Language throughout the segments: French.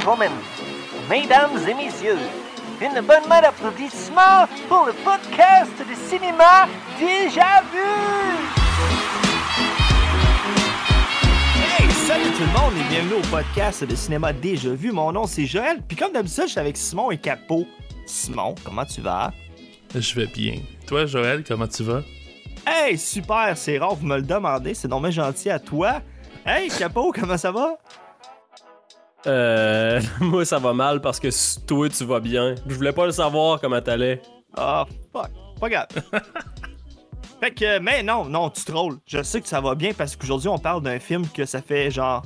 gentlemen, mesdames et messieurs, une bonne main d'applaudissements pour le podcast de cinéma Déjà Vu! Hey, salut tout le monde et bienvenue au podcast de cinéma Déjà Vu. Mon nom c'est Joël, puis comme d'habitude, je suis avec Simon et Capot. Simon, comment tu vas? Je vais bien. Toi, Joël, comment tu vas? Hey, super, c'est rare, vous me le demandez, c'est normal gentil à toi. Hey, Capot, comment ça va? Euh, moi, ça va mal parce que toi, tu vas bien. Je voulais pas le savoir comment t'allais. Ah, fuck. Pas grave. fait que, mais non, non, tu trolls. Je sais que ça va bien parce qu'aujourd'hui, on parle d'un film que ça fait genre.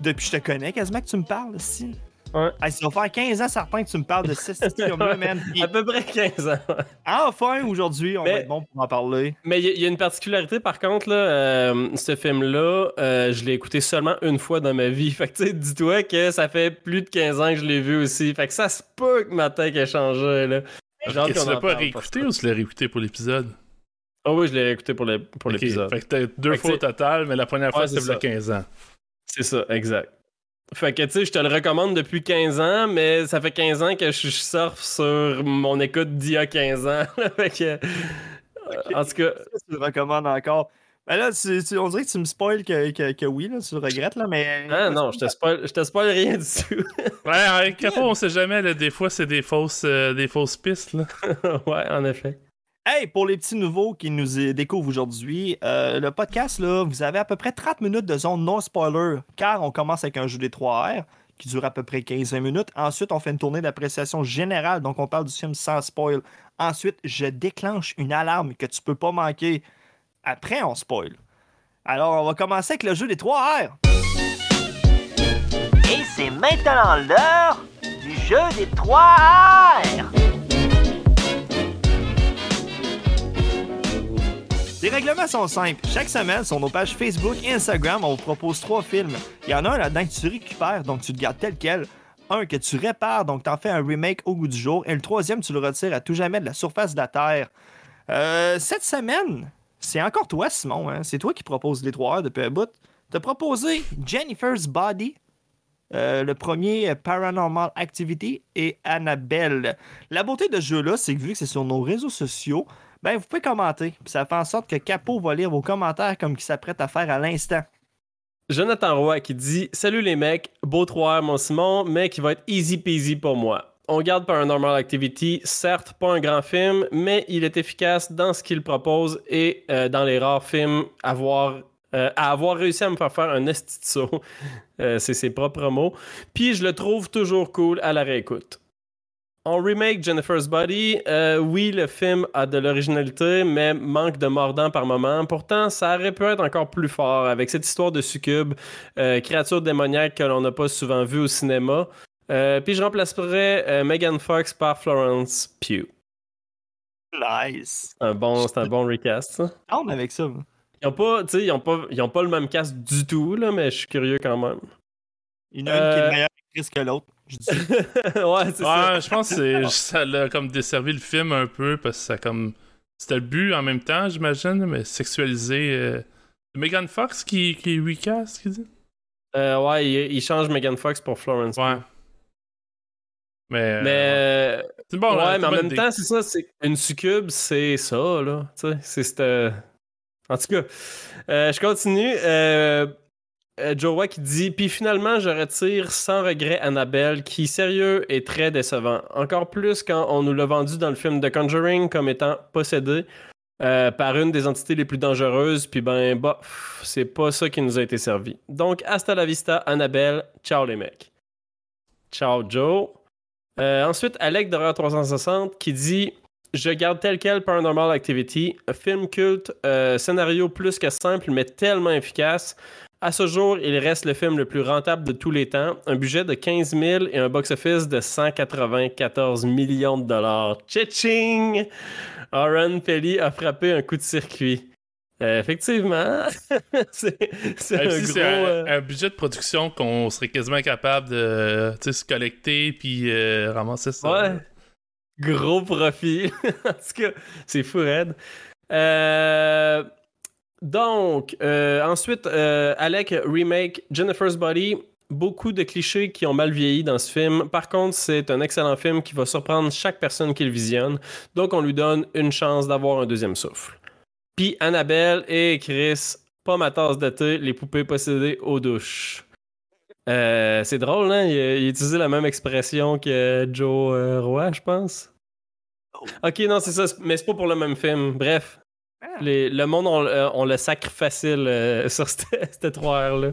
Depuis que je te connais, quasiment que tu me parles, si. Ouais. Hey, ça va faire 15 ans, certain que tu me parles de ce film-là, man. À peu près 15 ans. enfin, aujourd'hui, on Mais- va être bon pour en parler. Mais il y, a- il y a une particularité, par contre, là, euh, ce film-là, euh, je l'ai écouté seulement une fois dans ma vie. Fait que, tu sais, dis-toi que ça fait plus de 15 ans que je l'ai vu aussi. Fait que ça se peut que ma tête ait changé, là. Qu'on tu l'as pas réécouté ou tu l'as réécouté pour l'épisode? Ah oui, je l'ai écouté pour l'épisode. Fait que t'as deux Fait fois au total, mais la première fois Ouais, c'était c'est il y a ça. 15 ans. C'est ça, exact. Fait que, tu sais, je te le recommande depuis 15 ans, mais ça fait 15 ans que je surfe sur mon écoute d'il y a 15 ans. fait que, en tout cas, Ça, tu le recommandes encore? Ben là, tu- tu- on dirait que tu me spoil que, que, que oui, là, tu le regrettes, là, mais. ah non, je te spoil, je te spoil rien du tout. Ouais, avec Capo, on sait jamais, là, des fois c'est des fausses, euh, des fausses pistes. Là. ouais, en effet. Hey, pour les petits nouveaux qui nous découvrent aujourd'hui, euh, le podcast, là, vous avez à peu près 30 minutes de zone non spoiler, car on commence avec un jeu des 3 R qui dure à peu près 15 minutes. Ensuite, on fait une tournée d'appréciation générale, donc on parle du film sans spoil. Ensuite, je déclenche une alarme que tu peux pas manquer. Après, on spoil. Alors, on va commencer avec le jeu des 3 R. Et c'est maintenant l'heure du jeu des 3 R. Les règlements sont simples. Chaque semaine, sur nos pages Facebook et Instagram, on vous propose trois films. Il y en a un là-dedans que tu récupères, donc tu le gardes tel quel. Un que tu répares, donc t'en fais un remake au goût du jour. Et le troisième, tu le retires à tout jamais de la surface de la Terre. Euh, cette semaine, c'est encore toi, Simon. hein. C'est toi qui proposes les trois heures depuis un bout. T'as proposé Jennifer's Body, euh, le premier euh, Paranormal Activity et Annabelle. La beauté de ce jeu-là, c'est que vu que c'est sur nos réseaux sociaux, ben vous pouvez commenter. Ça fait en sorte que Capo va lire vos commentaires comme qu'il s'apprête à faire à l'instant. Jonathan Roy qui dit Salut les mecs, beau 3 mon Simon, mais qui va être easy peasy pour moi. On garde Paranormal Activity, certes pas un grand film, mais il est efficace dans ce qu'il propose et euh, dans les rares films avoir, euh, à avoir réussi à me faire faire un esti de saut. Euh, C'est ses propres mots. Puis je le trouve toujours cool à la réécoute. En remake Jennifer's Body, euh, oui, le film a de l'originalité, mais manque de mordant par moment. Pourtant, ça aurait pu être encore plus fort avec cette histoire de succube, créature démoniaque que l'on n'a pas souvent vue au cinéma. Puis je remplacerais euh, Megan Fox par Florence Pugh. Nice. Un bon, c'est un bon recast. ça. On avec ça. Ils ont pas, tu sais, ils ont pas, ils ont pas le même cast du tout là, mais je suis curieux quand même. Il y en a une qui est Euh, meilleure actrice que l'autre. Je dis. ouais, c'est ça. Ouais, je pense que c'est- ça l'a comme desservi le film un peu parce que ça comme. C'était le but en même temps, j'imagine, mais sexualiser. Euh... c'est Megan Fox qui, qui recast, qui dit? Euh, ouais, il, il change Megan Fox pour Florence. Ouais. Mais. euh, Mais c'est bon, ouais, mais en même idée. temps, c'est ça, c'est une succube, c'est ça, là. Tu sais, c'est cette. En tout cas, euh, je continue. Euh, euh, Joe Wack qui dit Puis finalement, je retire sans regret Annabelle, qui, sérieux, est très décevant. Encore plus quand on nous l'a vendu dans le film The Conjuring comme étant possédé euh, par une des entités les plus dangereuses. Puis ben, bah, c'est pas ça qui nous a été servi. Donc, hasta la vista, Annabelle. Ciao les mecs. Ciao Joe. Ensuite, Alec d'Horreur 360 qui dit Je garde tel quel Paranormal Activity, un film culte, euh, scénario plus que simple mais tellement efficace. À ce jour, il reste le film le plus rentable de tous les temps, un budget de 15 000 et un box-office de 194 millions de dollars. Tching! Aaron Pelly a frappé un coup de circuit. Euh, effectivement, c'est un gros... euh, un budget de production qu'on serait quasiment capable de se collecter puis euh, ramasser ça. Ouais. Gros profil. en tout cas, c'est fou, Red. Euh, donc, euh, ensuite, euh, Alec remake Jennifer's Body. beaucoup de clichés qui ont mal vieilli dans ce film. Par contre, c'est un excellent film qui va surprendre chaque personne qui le visionne. Donc, on lui donne une chance d'avoir un deuxième souffle. Puis, Annabelle et Chris, pas ma tasse de thé, les poupées possédées aux douches. Euh, c'est drôle, hein? Il, a, utilisé la même expression que Joe euh, Roy, je pense. Ok, non, c'est ça, mais c'est pas pour le même film. Bref, ah. le monde, on, on, le sacre facile sur cette, trois là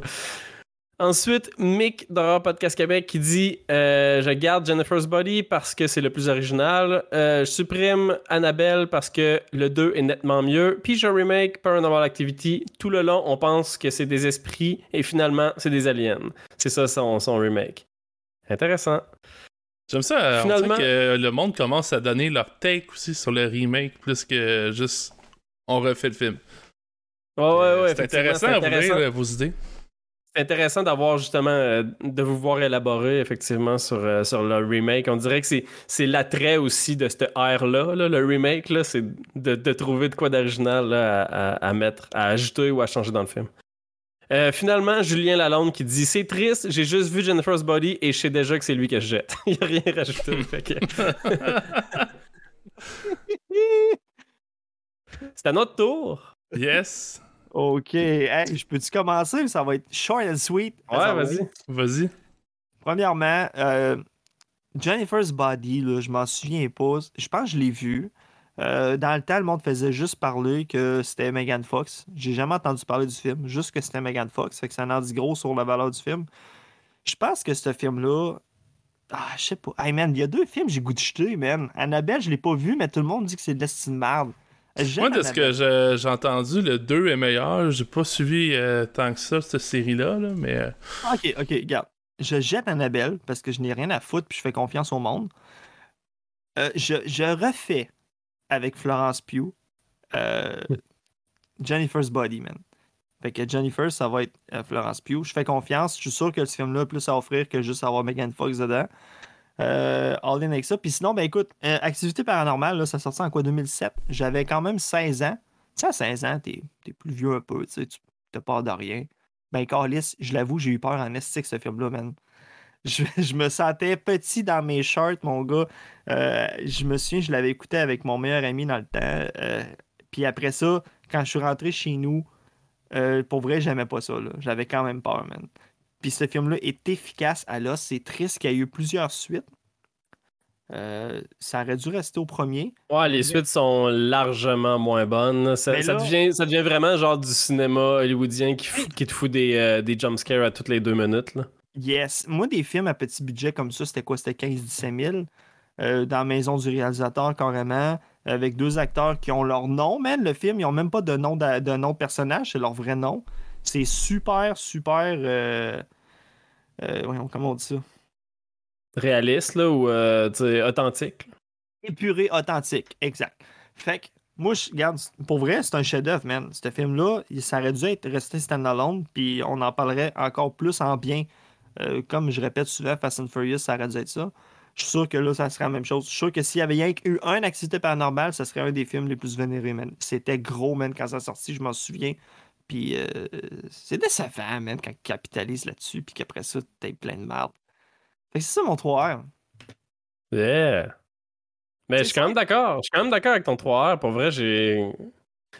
Ensuite, Mick d'Horror Podcast Québec qui dit euh, Je garde Jennifer's Body parce que c'est le plus original. Euh, je supprime Annabelle parce que le 2 est nettement mieux. Puis je remake Paranormal Activity. Tout le long, on pense que c'est des esprits et finalement, c'est des aliens. C'est ça son, son remake. Intéressant. J'aime ça. Finalement, que le monde commence à donner leur take aussi sur le remake plus que juste on refait le film. Ouais, ouais, ouais. C'est intéressant, à ouvrir vos idées. C'est intéressant d'avoir justement, euh, de vous voir élaborer effectivement sur, euh, sur le remake. On dirait que c'est l'attrait aussi de cette ère-là, le remake, là, c'est de, de, trouver de quoi d'original à, à, mettre, à ajouter ou à changer dans le film. Euh, finalement, Julien Lalonde qui dit C'est triste, j'ai juste vu Jennifer's Body et je sais déjà que c'est lui que je jette. Il n'y a rien rajouté. c'est à notre tour. Yes. OK. je peux-tu commencer? Ça va être short and sweet. Ouais, vas-y. Vas-y. Premièrement, euh, Jennifer's Body, là, je m'en souviens pas. Je pense que je l'ai vu. Euh, dans le temps, le monde faisait juste parler que c'était Megan Fox. J'ai jamais entendu parler du film, juste que c'était Megan Fox. Fait que ça en dit gros sur la valeur du film. Je pense que ce film-là. Ah, je sais pas. Hey man, il y a deux films j'ai goûté de jeter, man. Annabelle, je l'ai pas vu, mais tout le monde dit que c'est de l'estime merde. Moi, de ce que j'ai entendu, le 2 est meilleur. J'ai pas suivi euh, tant que ça, cette série-là, mais. Euh, ok, ok, regarde. Je jette Annabelle parce que je n'ai rien à foutre puis je fais confiance au monde. Euh, je, refais avec Florence Pugh Jennifer's Body, man. Fait que Jennifer, ça va être Florence Pugh. Je fais confiance. Je suis sûr que ce film-là a plus à offrir que juste avoir Megan Fox dedans. Euh, all in avec ça. Puis sinon, ben écoute, euh, Activité paranormale, là, ça sortit en quoi 2007. J'avais quand même 16 ans. Tu sais, à 16 ans, t'es es plus vieux un peu, tu te pars de rien. Ben, Carlis, je l'avoue, j'ai eu peur en esthétique, ce film-là, man. Je, me sentais petit dans mes shorts, mon gars. Euh, je me souviens, je l'avais écouté avec mon meilleur ami dans le temps. Euh, puis après ça, quand je suis rentré chez nous, pour vrai, j'aimais pas ça. J'avais quand même peur, man. Puis ce film-là est efficace à l'os. C'est triste qu'il y ait eu plusieurs suites. Euh, ça aurait dû rester au premier. Ouais, les suites sont largement moins bonnes. Ça, devient, ça devient, vraiment genre du cinéma hollywoodien qui, qui te fout des, euh, des jumpscares à toutes les deux minutes. Là. Yes. Moi, des films à petit budget comme ça, c'était quoi? C'était 15-17 000. Euh, dans la maison du réalisateur, carrément, avec deux acteurs qui ont leur nom, mais le film, ils n'ont même pas de nom de, de, nom de personnage, c'est leur vrai nom. C'est super, super. Euh, euh, comment on dit ça? Réaliste, là, ou euh, authentique? Épuré, authentique, exact. Fait que, moi, je regarde, pour vrai, c'est un chef-d'œuvre, man. Ce film-là, ça aurait dû être resté stand-alone, puis on en parlerait encore plus en bien. comme je répète souvent, Fast and Furious, ça aurait dû être ça. Je suis sûr que là, ça serait la même chose. Je suis sûr que s'il y avait eu un activité paranormale, ça serait un des films les plus vénérés, man. C'était gros, man, quand ça sorti, je m'en souviens. Puis euh, c'est décevant, même, quand tu capitalises là-dessus, puis qu'après ça, t'es plein de merde. Fait que c'est ça mon 3R. Yeah. Mais je suis quand même d'accord. Je suis quand même d'accord avec ton 3R. Pour vrai, j'ai.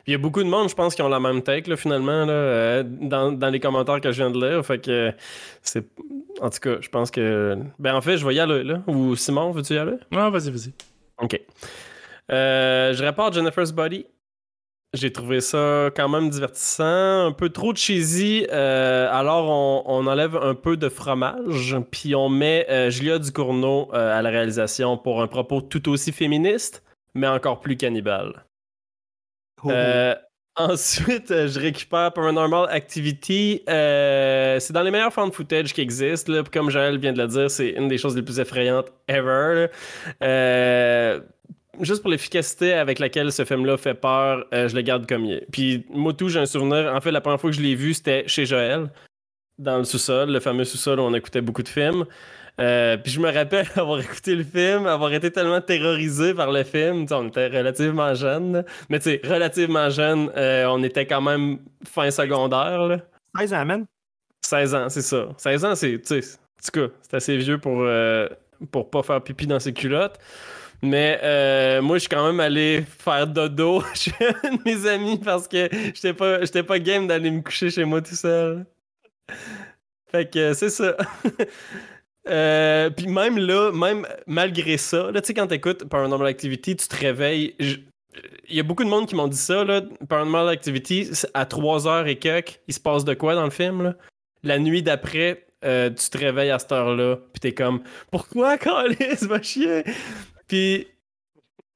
Il y a beaucoup de monde, je pense, qui ont la même take, là, finalement, là, euh, dans, dans, les commentaires que je viens de lire. Fait que c'est. En tout cas, je pense que. Ben, en fait, je vais y aller, là. Ou Simon, veux-tu y aller? Non, vas-y, vas-y. OK. Euh, je rapporte Jennifer's Body. J'ai trouvé ça quand même divertissant, un peu trop cheesy. Euh, alors on, enlève un peu de fromage, puis on met euh, Julia Ducournau euh, à la réalisation pour un propos tout aussi féministe, mais encore plus cannibale. Oh. ensuite, je récupère Paranormal Activity. c'est dans les meilleurs fan footage qui existent. Comme Joël vient de le dire, c'est une des choses les plus effrayantes ever juste pour l'efficacité avec laquelle ce film-là fait peur, euh, je le garde comme il est. Puis moi tout, j'ai un souvenir. En fait, la première fois que je l'ai vu, c'était chez Joël, dans le sous-sol, le fameux sous-sol où on écoutait beaucoup de films. Euh, puis je me rappelle avoir écouté le film, avoir été tellement terrorisé par le film. on était relativement jeunes. Mais tu sais, relativement jeunes, euh, on était quand même fin secondaire. Là. 16 ans, man. 16 ans, c'est ça. 16 ans, c'est, tu sais, en tout cas, c'est assez vieux pour, pour pas faire pipi dans ses culottes. Mais euh, moi, je suis quand même allé faire dodo chez un de mes amis parce que j'étais pas, pas game d'aller me coucher chez moi tout seul. Fait que c'est ça. Euh, puis même là, même malgré ça, là, tu sais, quand t'écoutes Paranormal Activity, tu te réveilles. Il y a beaucoup de monde qui m'ont dit ça, là. Paranormal Activity, à 3h et quelques, il se passe de quoi dans le film, là? La nuit d'après, euh, tu te réveilles à cette heure-là, puis t'es comme, pourquoi, Calis, va chier? Puis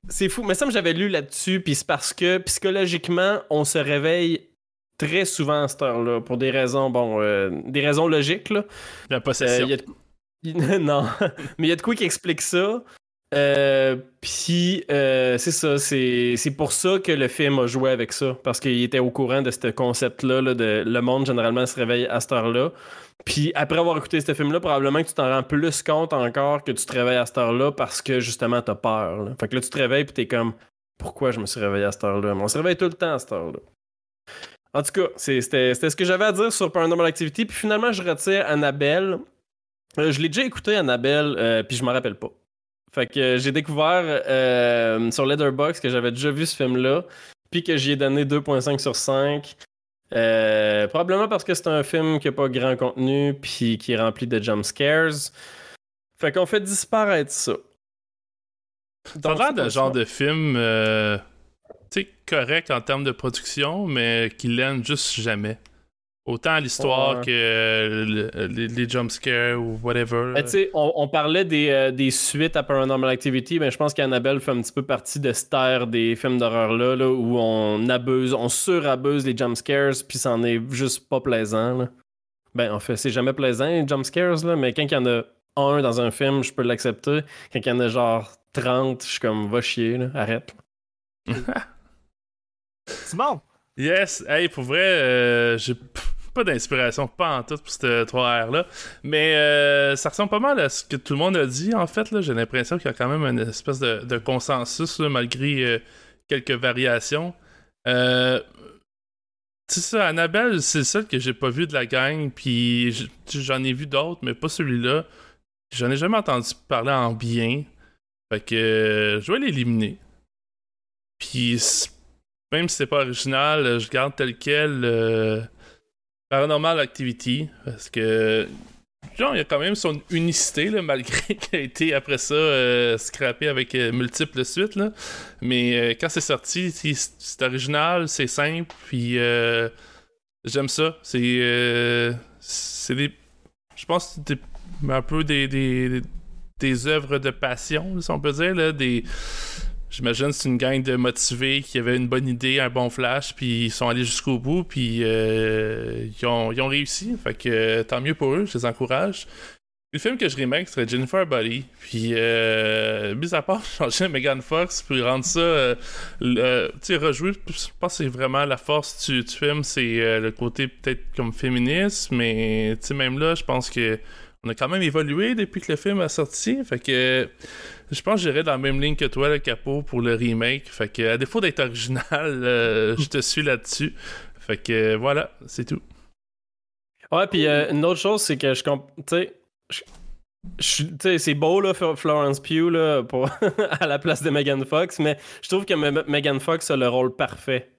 c'est fou. Mais ça, j'avais lu là-dessus, puis c'est parce que psychologiquement, on se réveille très souvent à cette heure-là, pour des raisons, bon, euh, des raisons logiques, là. La possession. non, mais il y a de quoi qui explique ça. Euh, puis euh, c'est ça, c'est, pour ça que le film a joué avec ça, parce qu'il était au courant de ce concept-là, de le monde généralement se réveille à cette heure-là. Puis après avoir écouté ce film-là, probablement que tu t'en rends plus compte encore que tu te réveilles à cette heure-là parce que justement t'as peur. Fait que là tu te réveilles puis t'es comme pourquoi je me suis réveillé à cette heure-là? On se réveille tout le temps à cette heure-là. En tout cas, c'était, ce que j'avais à dire sur Paranormal Activity. Puis finalement, je retire Annabelle. Euh, je l'ai déjà écouté, Annabelle, puis je m'en rappelle pas. Fait que euh, j'ai découvert sur Letterboxd que j'avais déjà vu ce film-là, puis que j'y ai donné 2.5 sur 5. probablement parce que c'est un film qui n'a pas grand contenu, puis qui est rempli de jump scares. Fait qu'on fait disparaître ça. T'as l'air de genre de film tu sais, correct en termes de production, mais qui l'aime juste jamais. Autant l'histoire que les, jumpscares ou whatever. sais, on, parlait des, euh, des, suites à Paranormal Activity, mais je pense qu'Annabelle fait un petit peu partie de cette ère des films d'horreur-là, là, où on abuse, on surabuse les jumpscares, puis c'en est juste pas plaisant. Là. Ben, en fait, c'est jamais plaisant, les jumpscares, là, mais quand il y en a un dans un film, je peux l'accepter. Quand il y en a genre 30, je suis comme, va chier, là, arrête. Simon! Yes! Hey, pour vrai, euh, j'ai pas d'inspiration, pas en tout pour cette 3R-là. Mais euh, ça ressemble pas mal à ce que tout le monde a dit, en fait. J'ai l'impression qu'il y a quand même une espèce de, consensus, malgré euh, quelques variations. Euh, sais ça, Annabelle, c'est celle que j'ai pas vu de la gang, puis j'en ai vu d'autres, mais pas celui-là. J'en ai jamais entendu parler en bien. Fait que je vais l'éliminer. Puis même si c'est pas original, je garde tel quel Paranormal Activity, parce que genre, il y a quand même son unicité, là, malgré qu'il a été après ça euh, scrappé avec euh, multiples suites. Là. Mais euh, quand c'est sorti, c'est original, c'est simple, puis j'aime ça. C'est c'est des. Je pense que un peu des, des, des œuvres de passion, si on peut dire, là, des J'imagine c'est une gang de motivés qui avaient une bonne idée, un bon flash, puis ils sont allés jusqu'au bout, puis euh, ils, ont, ils, ont, réussi. Fait que euh, tant mieux pour eux, je les encourage. Le film que je remake serait Jennifer Buddy. Puis, euh, mis à part changer Megan Fox, puis rendre ça, euh, tu sais, rejouer, je pense que c'est vraiment la force du, du film, c'est le côté peut-être comme féministe, mais tu sais, même là, je pense que on a quand même évolué depuis que le film a sorti. Fait que je pense que j'irai dans la même ligne que toi, le capot, pour le remake. Fait que, à défaut d'être original, euh, je te suis là-dessus. Fait que, voilà, c'est tout. Ouais, puis euh, une autre chose, c'est que je. Tu sais, c'est beau, là, Florence Pugh, là, pour à la place de Megan Fox, mais je trouve que Megan Fox a le rôle parfait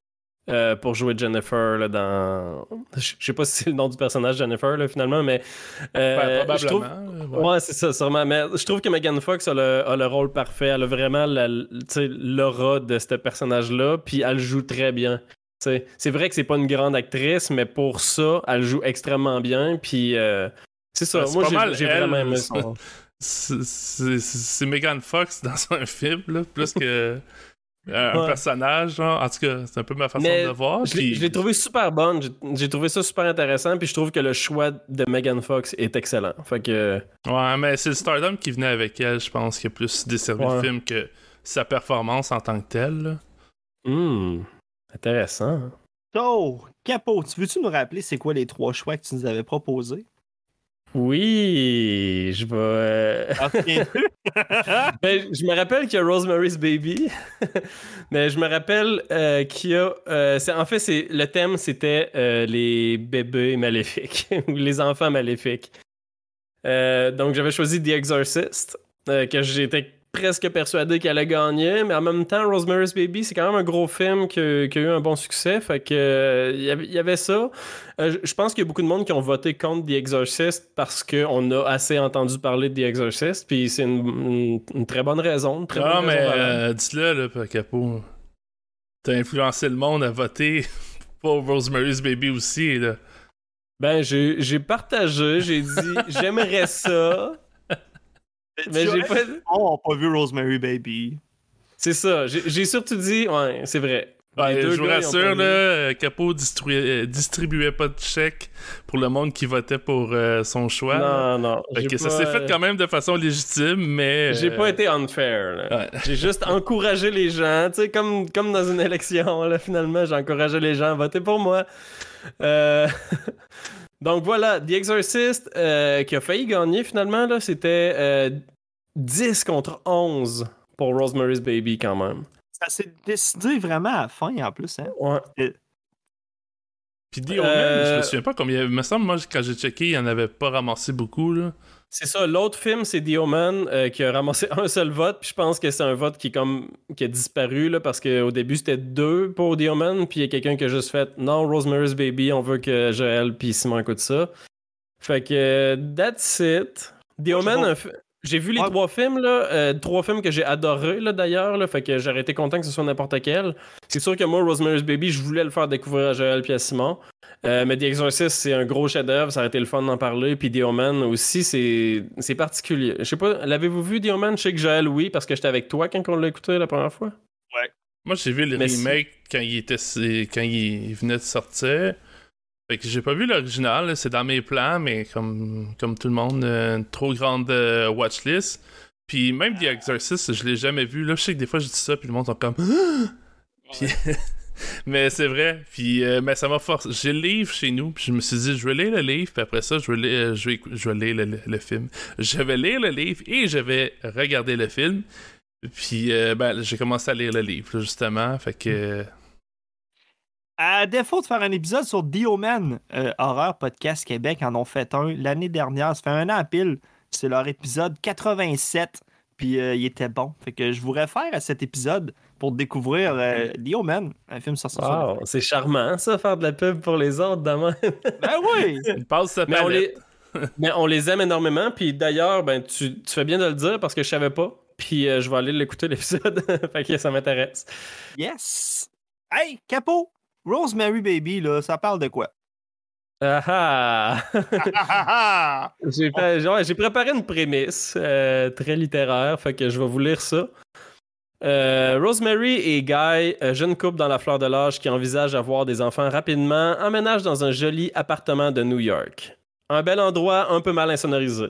euh, pour jouer Jennifer là, dans. Je sais pas si c'est le nom du personnage Jennifer là, finalement, mais. Euh, je trouve... ouais, c'est ça, sûrement. Mais je trouve que Megan Fox a le, a le rôle parfait. Elle a vraiment l'aura de ce personnage-là, puis elle joue très bien. C'est vrai que c'est pas une grande actrice, mais pour ça, elle joue extrêmement bien. Puis euh, c'est ça. Moi, j'ai vraiment aimé son. C'est Megan Fox dans un film, là, plus que. Un personnage, En tout cas, c'est un peu ma façon de voir. Je l'ai trouvé super bonne. J'ai trouvé ça super intéressant. Puis je trouve que le choix de Megan Fox est excellent. Fait que. Ouais, mais c'est le Stardom qui venait avec elle, je pense, qui a plus desservi le film que sa performance en tant que telle. Hum. Intéressant. So, Capo, tu veux-tu nous rappeler c'est quoi les trois choix que tu nous avais proposés? Oui, je vais. ben, je me rappelle qu'il y a Rosemary's Baby, mais je me rappelle euh, qu'il y a. euh, en fait, c'est le thème, c'était euh, les bébés maléfiques ou les enfants maléfiques. Donc, j'avais choisi The Exorcist, que j'étais presque persuadé qu'elle allait gagner, mais en même temps, Rosemary's Baby, c'est quand même un gros film qui a, qui a eu un bon succès. Fait que euh, il y avait- ça. Euh, je- pense qu'il y a beaucoup de monde qui ont voté contre The Exorcist parce qu'on a assez entendu parler de The Exorcist, puis c'est une, une- une très bonne raison. Une très Non, bonne mais euh, dis-le, là, Capot. T'as influencé le monde à voter pour Rosemary's Baby aussi, là. Ben, j'ai partagé, j'ai dit j'aimerais ça, mais j'ai pas. On n'a pas vu Rosemary Baby. C'est ça, j'ai surtout dit, ouais, c'est vrai. Ouais, je vous rassure, là, euh, Capot distribuait, euh, distribuait pas de chèque pour le monde qui votait pour euh, son choix. Non, non. Fait ça s'est fait quand même de façon légitime, mais. J'ai euh, pas été unfair. ouais. J'ai juste encouragé les gens, tu sais, comme, comme dans une élection, là, finalement, j'ai encouragé les gens à voter pour moi. Euh, Donc voilà, The Exorcist, euh, qui a failli gagner finalement, là, c'était euh, 10 contre 11 pour Rosemary's Baby quand même. Ça s'est décidé vraiment à la fin en plus. Hein? Ouais. Puis The Omen, Euh, je me souviens pas combien. Il me semble, moi, quand j'ai checké, il y en avait pas ramassé beaucoup, là. C'est ça, l'autre film, c'est The Omen, euh, qui a ramassé un seul vote, puis je pense que c'est un vote qui, est comme, qui a disparu, là, parce qu'au début, c'était deux pour The Omen, puis il y a quelqu'un qui a juste fait « Non, Rosemary's Baby, on veut que Joël puis Simon écoutent ça. » Fait que, that's it. The Moi, Omen, j'ai vu les Ouais. trois films, là, euh, trois films que j'ai adorés, là, d'ailleurs, là, fait que j'aurais été content que ce soit n'importe quel. C'est sûr que moi, Rosemary's Baby, je voulais le faire découvrir à Joël puis à Simon. Euh, mais The Exorcist, c'est un gros chef-d'œuvre, ça aurait été le fun d'en parler. Puis The Omen aussi, c'est c'est particulier. Je sais pas, l'avez-vous vu The Omen? Je sais que Joël, oui, parce que j'étais avec toi quand on l'a écouté la première fois. Moi, j'ai vu le Mais remake quand il était quand il venait de sortir. Fait que j'ai pas vu l'original, c'est dans mes plans, mais comme, comme tout le monde, euh, une trop grande euh, watchlist. Puis même The Exorcist, je l'ai jamais vu. Là, je sais que des fois, je dis ça, puis le monde sont comme. Puis- mais c'est vrai. Puis euh, mais ça m'a forcé. J'ai le livre chez nous, puis je me suis dit, je vais lire le livre, puis après ça, je vais lire, je vais, je vais lire le, le- film. Je vais lire le livre et je vais regarder le film. Puis euh, ben, j'ai commencé à lire le livre, justement. Fait que. À défaut de faire un épisode sur The Omen, euh, Horreur Podcast Québec en ont fait un l'année dernière. Ça fait un an à pile. C'est leur épisode 87. Puis euh, il était bon. Fait que je vous réfère à cet épisode pour découvrir euh, The Omen, un film sur Wow, c'est charmant, ça, faire de la pub pour les autres, demain. Ben oui! Il passe sa mais, on les, mais on les aime énormément. Puis d'ailleurs, ben, tu, tu fais bien de le dire parce que je savais pas. Puis euh, je vais aller l'écouter, l'épisode. fait que ça m'intéresse. Yes! Hey, Capo! Rosemary Baby, là, ça parle de quoi? Ah ah! Ah, J'ai fait- ouais, j'ai préparé une prémisse euh, très littéraire, fait que je vais vous lire ça. Euh, Rosemary et Guy, euh, jeune couple dans la fleur de l'âge qui envisage avoir des enfants rapidement, emménagent dans un joli appartement de New York. Un bel endroit un peu mal insonorisé.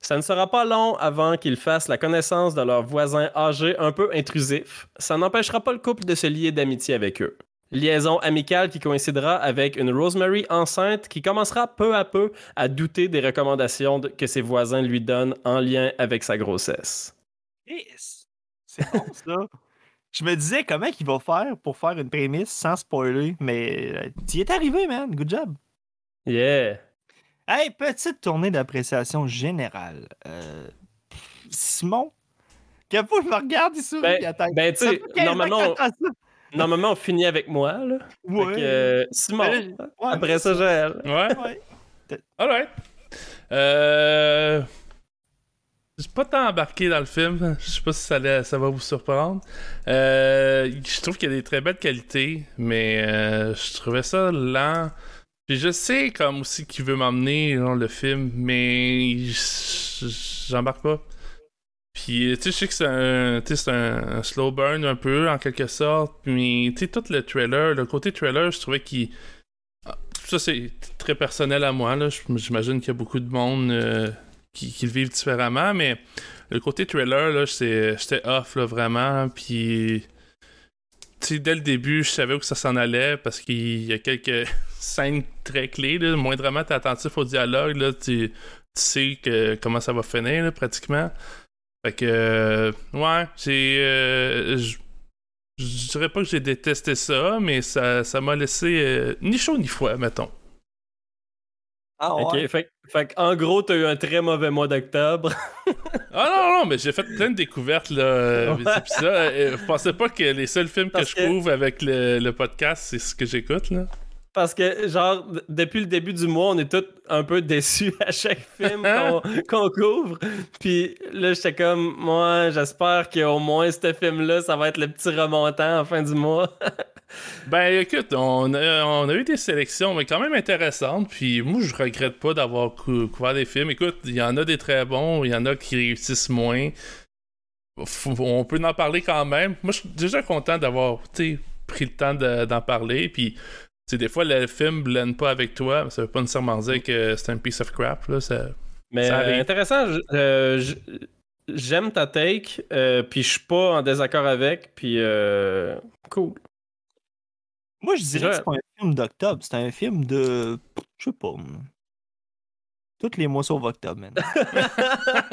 Ça ne sera pas long avant qu'ils fassent la connaissance de leur voisin âgé un peu intrusif. Ça n'empêchera pas le couple de se lier d'amitié avec eux. Liaison amicale qui coïncidera avec une Rosemary enceinte qui commencera peu à peu à douter des recommandations que ses voisins lui donnent en lien avec sa grossesse. yes! C'est bon, ça. Je me disais comment il va faire pour faire une prémisse sans spoiler, mais euh, t'y es arrivé, man. Good job. Yeah! Hey, petite tournée d'appréciation générale. Euh, Simon, Capo, je me regarde, il sourit, Ben- ben, tu sais, fait 15 ans normalement, que on-. Normalement, on finit avec moi, là. Ouais. que, euh, Simon. Ben ouais, Après ça, Joël. Ouais. ouais. Alright. Euh. J'ai pas tant embarqué dans le film. Je sais pas si ça, va vous surprendre. Euh, je trouve qu'il y a des très belles qualités, mais euh, je trouvais ça lent. Puis je sais comme aussi qui veut m'emmener dans le film, mais j'embarque pas. Puis tu sais, je sais que c'est un, c'est un, un slow burn un peu en quelque sorte, mais tu sais, tout le trailer, le côté trailer, je trouvais qu'il ah, ça, c'est très personnel à moi. là. J'imagine qu'il y a beaucoup de monde euh, qui, le vivent différemment, mais le côté trailer, là, j'étais off, là, vraiment. Puis, dès le début, je savais où ça s'en allait parce qu'il y a quelques scènes très clés. Là. Moindrement, t'es attentif au dialogue. Là, tu, sais que, comment ça va finir, là, pratiquement. Fait que, euh, ouais, j'ai. euh, dirais pas que j'ai détesté ça, mais ça ça m'a laissé euh, ni chaud ni froid, mettons. Ah fait, fait en gros, t'as eu un très mauvais mois d'octobre. Ah non, non, mais j'ai fait plein de découvertes, là. euh, Ouais. puis ça, euh, je pensais pas que les seuls films que je que- trouve avec le, le podcast, c'est ce que j'écoute, là? Parce que, genre, depuis le début du mois, on est tous un peu déçus à chaque film qu'on qu'on couvre. Puis là, j'étais comme, moi, j'espère qu'au moins ce film-là, ça va être le petit remontant en fin du mois. Ben écoute, on a, on a eu des sélections, mais quand même intéressantes. Puis moi, je regrette pas d'avoir cou- couvert des films. Écoute, il y en a des très bons, il y en a qui réussissent moins. Faut- on peut en parler quand même. Moi, je suis déjà content d'avoir pris le temps de- d'en parler. Puis, des fois, le film blende pas avec toi. Ça veut pas nécessairement dire que c'est un piece of crap. Là, ça... Mais Ça euh, intéressant, euh, j'aime ta take, euh, puis je suis pas en désaccord avec, puis euh, cool. Moi, je dirais que c'est pas un film d'octobre, c'est un film de. Je sais pas. Tous les mois sauf octobre, man.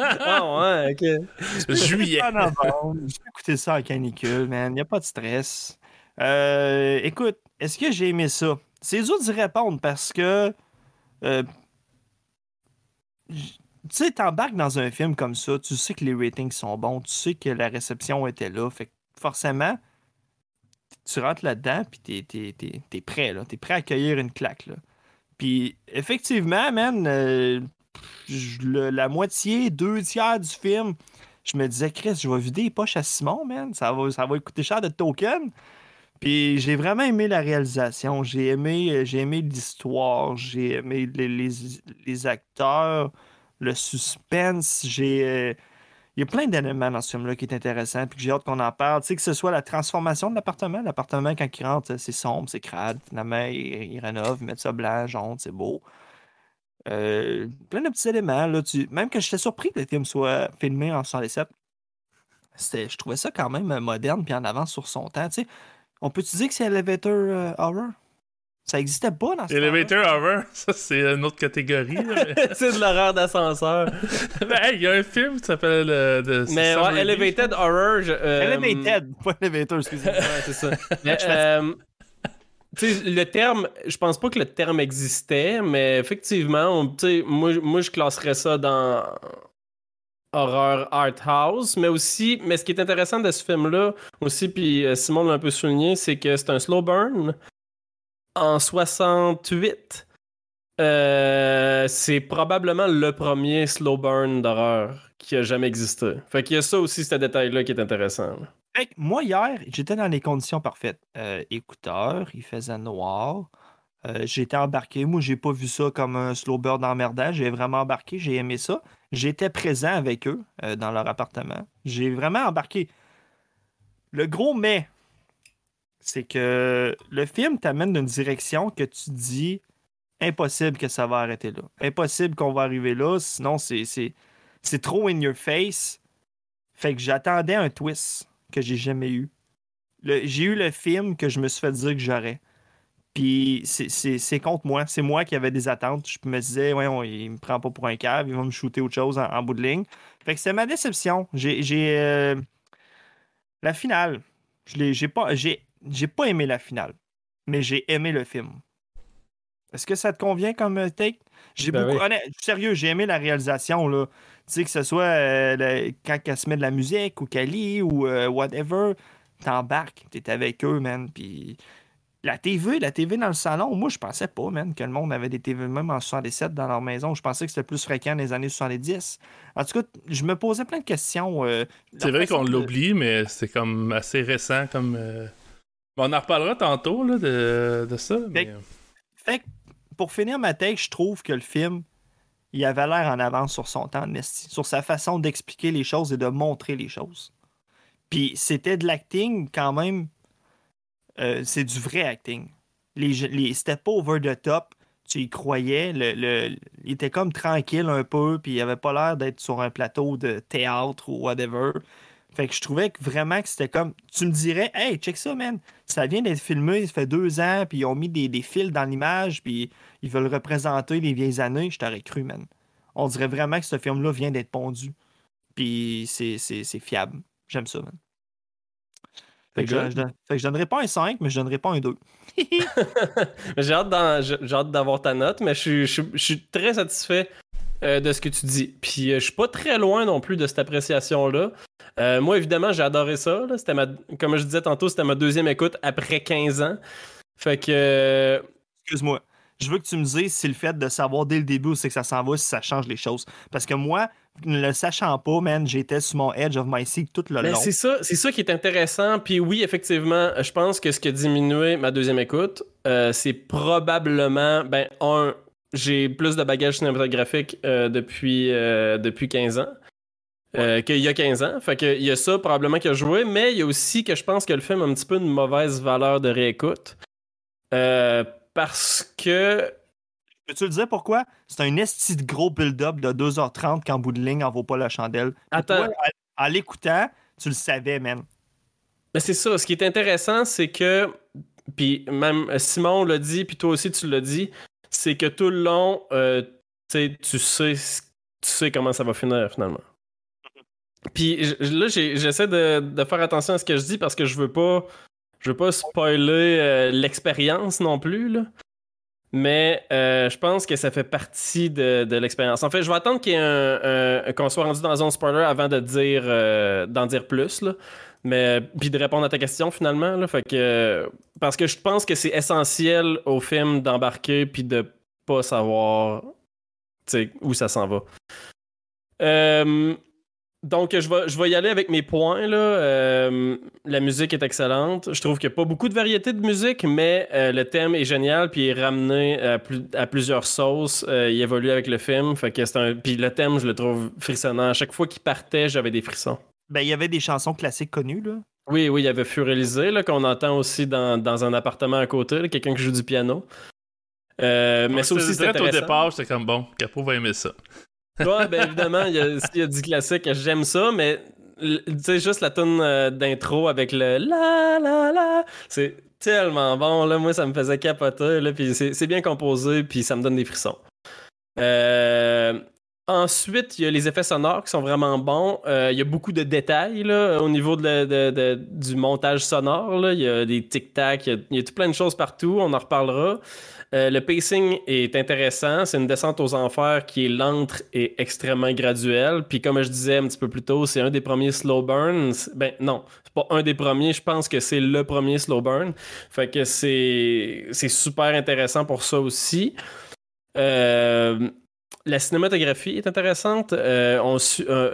ah ouais, ok. Juillet. Je vais écouter ça en canicule, man. Y a pas de stress. Euh, écoute, est-ce que j'ai aimé ça? C'est dur d'y répondre parce que. euh, tu sais, t'embarques dans un film comme ça, tu sais que les ratings sont bons, tu sais que la réception était là. Fait que forcément, tu rentres là-dedans, puis t'es, t'es, t'es- prêt, là. T'es prêt à accueillir une claque, là. Puis effectivement, man, euh, la moitié, deux tiers du film, je me disais, Chris, je vais vider les poches à Simon, man. Ça va, ça va coûter cher de token. Puis j'ai vraiment aimé la réalisation. J'ai aimé, euh, j'ai aimé l'histoire. J'ai aimé les, les- les acteurs, le suspense. J'ai. Il y a plein d'éléments dans ce film-là qui est intéressant, puis que j'ai hâte qu'on en parle. Tu sais, que ce soit la transformation de l'appartement. L'appartement, quand il rentre, c'est sombre, c'est crade. Finalement, il, il rénove, il met ça blanc, jaune, c'est beau. Euh, plein de petits éléments. Là. Même que j'étais surpris que le film soit filmé en 67. C'était- Je trouvais ça quand même moderne puis en avance sur son temps. Tu sais, on peut-te dire que c'est Elevator euh, Horror? Ça n'existait pas dans ce. Elevator Hour, ça c'est une autre catégorie. mais- c'est de l'horreur d'ascenseur. Ben, hey, il y a un film qui s'appelle euh, de Mais ouais, Elevated Horror. je- euh, Elevated, pas Elevator, excusez-moi. Ouais, c'est ça. Mais, euh, tu sais, le terme, je pense pas que le terme existait, mais effectivement, on- tu sais, moi, moi, je classerais ça dans horreur art house, mais aussi, mais ce qui est intéressant de ce film-là aussi, puis Simon l'a un peu souligné, c'est que c'est un slow burn en 68. Euh, c'est probablement le premier slow burn d'horreur qui a jamais existé. Fait qu'il y a ça aussi, ce détail-là qui est intéressant. Fait que moi, hier, j'étais dans les conditions parfaites. Euh, écouteurs, il faisait noir. Euh, j'étais embarqué. Moi, j'ai pas vu ça comme un slow burn emmerdant. J'ai vraiment embarqué. J'ai aimé ça. J'étais présent avec eux dans leur appartement. J'ai vraiment embarqué. Le gros mais, c'est que le film t'amène d'une direction que tu dis impossible que ça va arrêter là. Impossible qu'on va arriver là. Sinon, c'est, trop in your face. Fait que j'attendais un twist que j'ai jamais eu. J'ai eu le film que je me suis fait dire que j'aurais. Puis c'est- contre moi. C'est moi qui avais des attentes. Je me disais, ouais, on- il me prend pas pour un cave, il va me shooter autre chose en, bout de ligne. Fait que c'est ma déception. J'ai. euh, la finale. Je J'ai pas, j'ai, j'ai pas aimé la finale, mais j'ai aimé le film. Est-ce que ça te convient comme euh, take? J'ai Ben beaucoup. oui. honnête- sérieux, j'ai aimé la réalisation, là. Tu sais, que ce soit euh, le- quand elle se met de la musique ou qu'elle lit ou euh, whatever, t'embarques, t'es avec eux, man. Puis la TV, la TV dans le salon, moi, je pensais pas, man, que le monde avait des TV même en 77 dans leur maison. Je pensais que c'était plus fréquent dans les années 70. En tout cas, je me posais plein de questions. euh, C'est vrai qu'on l'oublie, mais c'est comme assez récent comme. On en reparlera tantôt là, de, de ça. Mais... Fait- pour finir ma take, je trouve que le film, il avait l'air en avance sur son temps, Nesty, sur sa façon d'expliquer les choses et de montrer les choses. Puis c'était de l'acting quand même, euh, c'est du vrai acting. Les, les, c'était pas over the top, tu y croyais, le, le- il était comme tranquille un peu, puis il avait pas l'air d'être sur un plateau de théâtre ou whatever. Fait que je trouvais que vraiment que c'était comme. Tu me dirais, hey, check ça, man. Ça vient d'être filmé, ça fait deux ans, puis ils ont mis des, des fils dans l'image, puis ils veulent représenter les vieilles années. Je t'aurais cru, man. on dirait vraiment que ce film-là vient d'être pondu. Puis c'est fiable. J'aime ça, man. Fait que, je, fait que, je, donnerai pas un 5, mais je donnerai pas un 2. j'ai hâte d'avoir ta note, mais je, je, suis très satisfait euh, de ce que tu dis. Puis euh, je suis pas très loin non plus de cette appréciation-là. Euh, moi, évidemment, j'ai adoré ça. C'était ma, comme je disais tantôt, c'était ma deuxième écoute après 15 ans. Fait que. Excuse-moi je veux que tu me dises si le fait de savoir dès le début où c'est que ça s'en va, si ça change les choses. Parce que moi, ne le sachant pas, man, j'étais sur mon edge of my seat tout le ben, long. C'est ça, c'est ça qui est intéressant. Puis oui, effectivement, je pense que ce qui a diminué ma deuxième écoute, euh, c'est probablement, ben, un, j'ai plus de bagages cinématographiques euh, depuis, euh, depuis 15 ans. Qu'il y a 15 ans. Fait que il y a ça probablement qui a joué, mais il y a aussi que je pense que le film a un petit peu une mauvaise valeur de réécoute. parce que Peux-tu le dire pourquoi? C'est un esti de gros build-up de 2h30 qu'en bout de ligne, en vaut pas la chandelle. Attends. en, l'écoutant, tu le savais même. Mais c'est ça. Ce qui est intéressant, c'est que, puis même Simon l'a dit, puis toi aussi tu l'as dit, c'est que tout le long, euh, tu sais, tu sais comment ça va finir finalement. Puis là, j'essaie de, faire attention à ce que je dis parce que je veux pas, je veux pas spoiler euh, l'expérience non plus là. Mais euh, je pense que ça fait partie de, l'expérience. En fait, je vais attendre qu'on soit rendu dans la zone spoiler avant de dire euh, d'en dire plus. Là. Mais puis de répondre à ta question finalement. Là, fait que, parce que je pense que c'est essentiel au film d'embarquer puis de pas savoir où ça s'en va. Euh, donc, je vais, je vais y aller avec mes points. Là. Euh, la musique est excellente. Je trouve qu'il n'y a pas beaucoup de variété de musique, mais euh, le thème est génial, puis il est ramené à, plusieurs sauces. Euh, il évolue avec le film. Fait que un... Puis le thème, je le trouve frissonnant. À chaque fois qu'il partait, j'avais des frissons. Ben, il y avait des chansons classiques connues, là. Oui, oui, il y avait Furelisé, là, qu'on entend aussi dans, un appartement à côté, quelqu'un qui joue du piano. mais ça aussi, c'était au départ, c'était comme bon, Capo va aimer ça. Ouais, ben évidemment, il y, a, du classique, j'aime ça, mais tu sais, juste la tune euh, d'intro avec le la la la, c'est tellement bon, là. Moi, ça me faisait capoter, là. Puis c'est bien composé, puis ça me donne des frissons. Euh, ensuite, il y a les effets sonores qui sont vraiment bons. Euh, il y a beaucoup de détails là, au niveau de, du montage sonore. Il y a des tic-tac, il, il, y a tout plein de choses partout. On en reparlera. Euh, le pacing est intéressant. C'est une descente aux enfers qui est lente et extrêmement graduelle. Puis comme je disais un petit peu plus tôt, c'est un des premiers slow burns. Ben non, c'est pas un des premiers. Je pense que c'est le premier slow burn. Fait que c'est super intéressant pour ça aussi. Euh, la cinématographie est intéressante. Euh, on,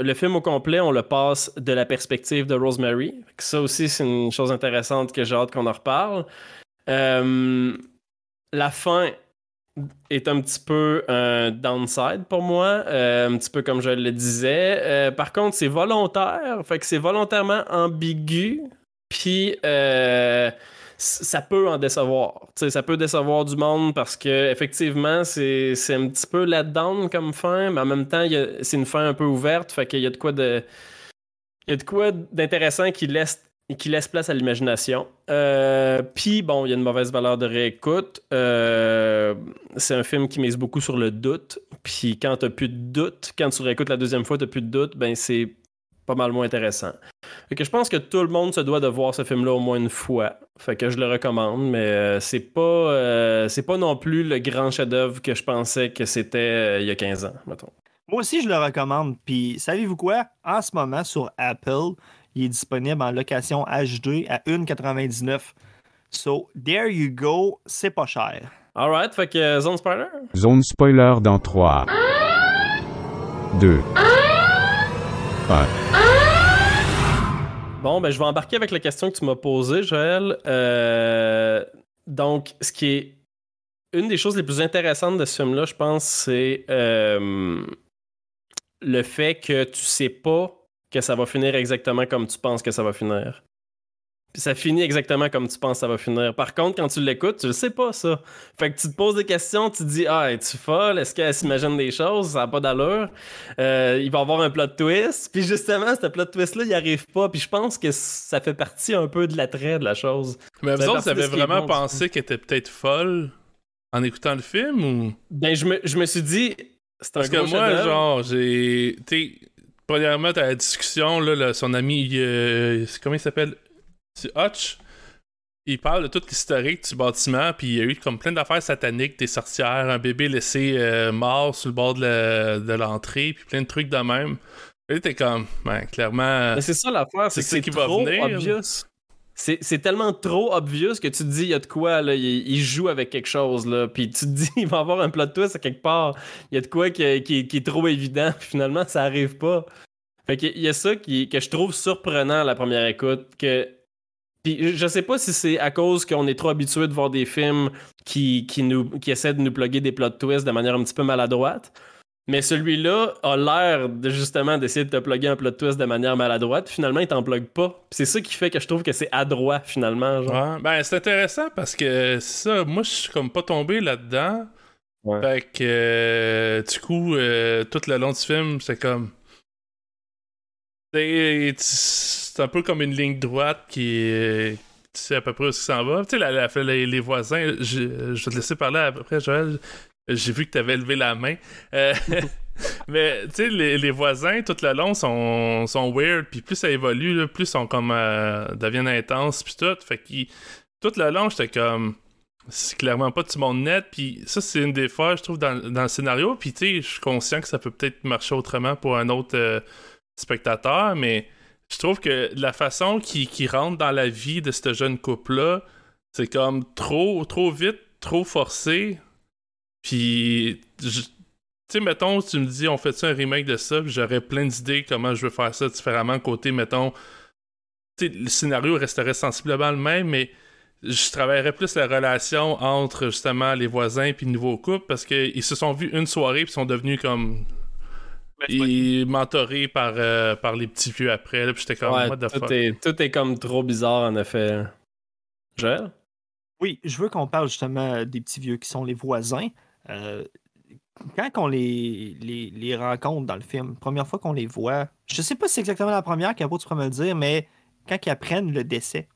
le film au complet, on le passe de la perspective de Rosemary. Ça aussi, c'est une chose intéressante que j'ai hâte qu'on en reparle. Euh, la fin est un petit peu un downside pour moi, euh, un petit peu comme je le disais. Euh, par contre, c'est volontaire, fait que c'est volontairement ambigu, puis euh, ça peut en décevoir. ça peut décevoir du monde parce que effectivement, c'est un petit peu down comme fin, mais en même temps, c'est une fin un peu ouverte, fait qu'il y a de quoi de il y a de quoi d'intéressant qui laisse qui laisse place à l'imagination. Euh, puis, bon, il y a une mauvaise valeur de réécoute. Euh, c'est un film qui mise beaucoup sur le doute. Puis, quand tu plus de doute, quand tu réécoutes la deuxième fois, tu plus de doute, ben c'est pas mal moins intéressant. Que je pense que tout le monde se doit de voir ce film-là au moins une fois. Fait que je le recommande, mais euh, c'est pas c'est pas non plus le grand chef-d'œuvre que je pensais que c'était il y a 15 ans, mettons. Moi aussi, je le recommande. Puis, savez-vous quoi? En ce moment, sur Apple, il est disponible en location HD à 1,99. So, there you go, c'est pas cher. Alright, fait que euh, zone spoiler? Zone spoiler dans 3, 2, 1. Bon, ben je vais embarquer avec la question que tu m'as posée, Joël. Euh, donc, ce qui est une des choses les plus intéressantes de ce film-là, je pense, c'est euh, le fait que tu sais pas que ça va finir exactement comme tu penses que ça va finir. Puis ça finit exactement comme tu penses que ça va finir. Par contre, quand tu l'écoutes, tu le sais pas, ça. Fait que tu te poses des questions, tu te dis Ah, es-tu folle? Est-ce qu'elle s'imagine des choses? Ça n'a pas d'allure. Euh, il va y avoir un plot twist. Puis justement, ce plot twist-là, il arrive pas. Puis je pense que ça fait partie un peu de l'attrait de la chose. Mais vous autres, vous avez vraiment pensé qu'elle était peut-être folle en écoutant le film ou? Ben, je me, je me suis dit C'est un Parce que moi, genre, j'ai. Tu premièrement, t'as la discussion, là, là, son ami, euh, comment il s'appelle? C'est Hutch. Il parle de tout l'historique du bâtiment, puis il y a eu comme plein d'affaires sataniques, des sorcières, un bébé laissé euh, mort sur le bord de l'entrée, puis plein de trucs de même. Et t'es comme, ben, clairement. Mais c'est ça l'affaire, c'est ça qui va venir. obvious. C'est tellement trop obvious que tu te dis, il y a de quoi, là, il, joue avec quelque chose, là, puis tu te dis, il va avoir un plot twist à quelque part, il y a de quoi qui, qui- qui est trop évident, puis finalement, ça arrive pas. Fait qu'il y a ça qui, que je trouve surprenant à la première écoute, que... Puis je sais pas si c'est à cause qu'on est trop habitué de voir des films qui, qui, nous, qui essaient de nous plugger des plot twists de manière un petit peu maladroite, mais celui-là a l'air de justement d'essayer de te plugger un plot twist de manière maladroite. Finalement, il t'en plug pas. C'est ça qui fait que je trouve que c'est adroit finalement. Genre. Ouais, ben, c'est intéressant parce que ça, moi, je suis comme pas tombé là-dedans. Ouais. Fait que, euh, du coup, euh, tout le long du film, c'est comme. C'est c'est un peu comme une ligne droite qui est. Tu sais à peu près où ça s'en va. Tu sais, la- la- les, les voisins, je, je vais te laisser parler après, Joël. J'ai vu que tu avais levé la main. Euh, mais, tu sais, les, les voisins, tout le long, sont, sont weird. Puis plus ça évolue, là, plus ils sont comme. euh, deviennent intenses. Puis tout. Fait que tout le long, j'étais comme c'est clairement pas du monde net. Puis ça, c'est une des fois, je trouve, dans, dans le scénario. Puis tu sais, je suis conscient que ça peut peut-être marcher autrement pour un autre euh, spectateur, mais je trouve que la façon qui, qui rentre dans la vie de ce jeune couple-là, c'est comme trop, trop vite, trop forcé. Puis, tu sais, mettons, tu me dis, on fait ça un remake de ça, puis j'aurais plein d'idées comment je veux faire ça différemment. Côté, mettons, tu sais, le scénario resterait sensiblement le même, mais je travaillerais plus la relation entre justement les voisins puis le nouveau couple parce qu'ils se sont vus une soirée puis sont devenus comme ils mentorés par, euh, par les petits vieux après là, puis j'étais comme Ouais, what the tout, fuck? est, tout est comme trop bizarre en effet. Joël? Oui, je veux qu'on parle justement des petits vieux qui sont les voisins. Euh, quand on les, les, les rencontre dans le film, première fois qu'on les voit, je sais pas si c'est exactement la première, Cabo, tu pourrais me le dire, mais quand ils apprennent le décès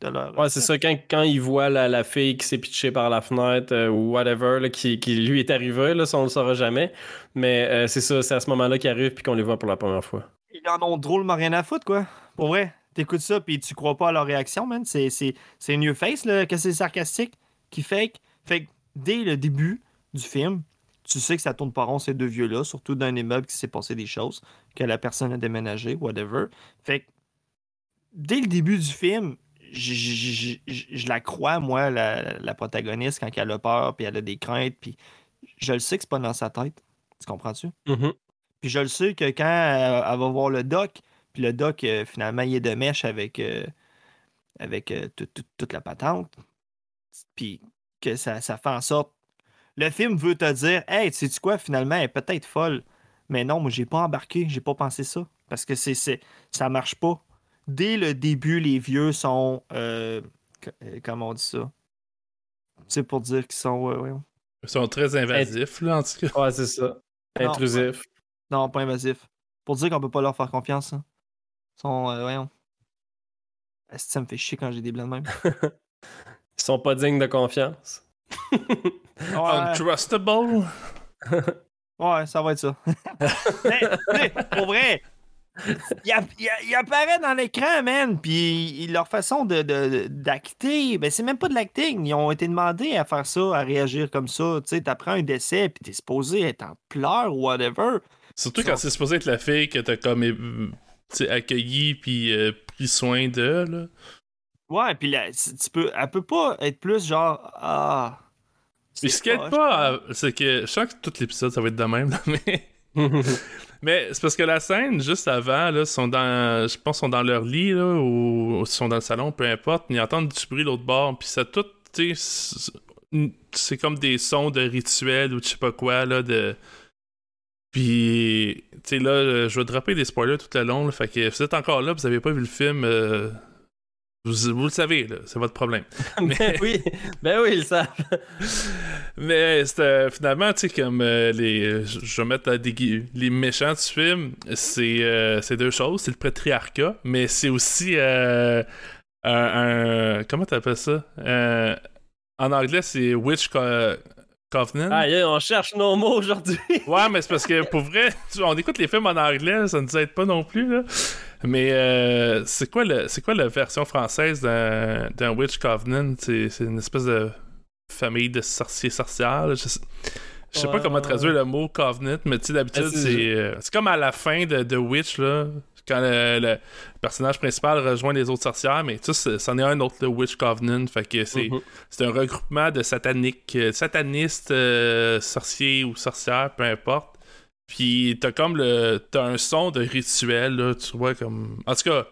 de leur. Ouais, c'est ça. Quand, quand il voit la, la fille qui s'est pitchée par la fenêtre euh, ou whatever, là, qui, qui lui est arrivé, là, ça on le saura jamais. Mais euh, c'est ça, c'est à ce moment-là qu'il arrive puis qu'on les voit pour la première fois. Ils en ont drôlement rien à foutre, quoi. Pour vrai. T'écoutes ça, puis tu crois pas à leur réaction, man. C'est New Face, là, que c'est sarcastique, qui fake. Fait que dès le début du film, tu sais que ça tourne pas rond, ces deux vieux-là, surtout dans un immeuble qui s'est passé des choses, que la personne a déménagé, whatever. Fait que dès le début du film, je, la crois, moi, la, la protagoniste, quand elle a peur, puis elle a des craintes, puis je le sais que c'est pas dans sa tête. Tu comprends-tu? Mhm. Puis je le sais que quand elle, elle va voir le doc, puis le doc, euh, finalement, il est de mèche avec, euh, avec euh, tout- tout- toute la patente, puis que ça, ça fait en sorte. Le film veut te dire, hey, sais tu quoi, finalement, elle est peut-être folle. Mais non, moi, j'ai pas embarqué, j'ai pas pensé ça. Parce que c'est, c'est, ça marche pas. Dès le début, les vieux sont. euh, euh, comment on dit ça? C'est pour dire qu'ils sont. euh, ils sont très invasifs là en tout cas Ouais, c'est ça. Non, Intrusif. Non, pas invasif. Pour dire qu'on peut pas leur faire confiance. hein. Ils sont. euh, voyons. Est-ce que ça me fait chier quand j'ai des blancs de même? Ils sont pas dignes de confiance. Untrustable ouais, ça va être ça. mais, mais, pour vrai, il, a- il apparaît dans l'écran, man. Puis leur façon de, de- d'acter, ben c'est même pas de l'acting. Ils ont été demandés à faire ça, à réagir comme ça. Tu sais, t'apprends un décès, puis t'es supposé être en pleurs ou whatever. surtout quand c'est supposé être la fille que t'as comme euh, tu sais, accueilli puis euh, pris soin de là Ouais, puis là, tu peux, elle peut pas être plus genre ah. mais ce poche. pas euh, c'est que je sens que tout l'épisode ça va être de même mais Mais c'est parce que la scène, juste avant, là, sont dans. Je pense sont dans leur lit, là, ou sont dans le salon, peu importe. Ils entendent du bruit l'autre bord. Puis ça tout, c'est- comme des sons de rituels ou je sais pas quoi, là, de. Puis, tu sais, là, euh, je vais dropper des spoilers tout le long, là, fait que si vous êtes encore là, vous avez pas vu le film, euh, vous, vous le savez, là, c'est votre problème. ben oui, ben oui, ils le savent. Mais c'était finalement, tu sais, comme euh, les. Je vais mettre euh, des gui- les méchants du film, c'est euh, c'est deux choses. C'est le patriarcat, mais c'est aussi euh, un, un- Comment t'appelles ça? Euh, En anglais, c'est witch. co- Covenant. Ah, yeah, on cherche nos mots aujourd'hui. Ouais, mais c'est parce que pour vrai, tu- on écoute les films en anglais, ça ne nous aide pas non plus. Là. Mais euh, c'est quoi le c'est quoi la version française d'un Witch Covenant? C'est une espèce de famille de sorciers sorcières. Je sais, je sais pas comment traduire le mot Covenant, mais tu sais d'habitude c'est- c'est euh, c'est comme à la fin de, de Witch là. Quand le, le personnage principal rejoint les autres sorcières, mais tu sais, c'en est un autre, le Witch Covenant. Fait que c'est Mhm. c'est un regroupement de sataniques, euh, satanistes, euh, sorciers ou sorcières, peu importe. Puis t'as comme le. T'as un son de rituel, là, tu vois, comme. En tout cas,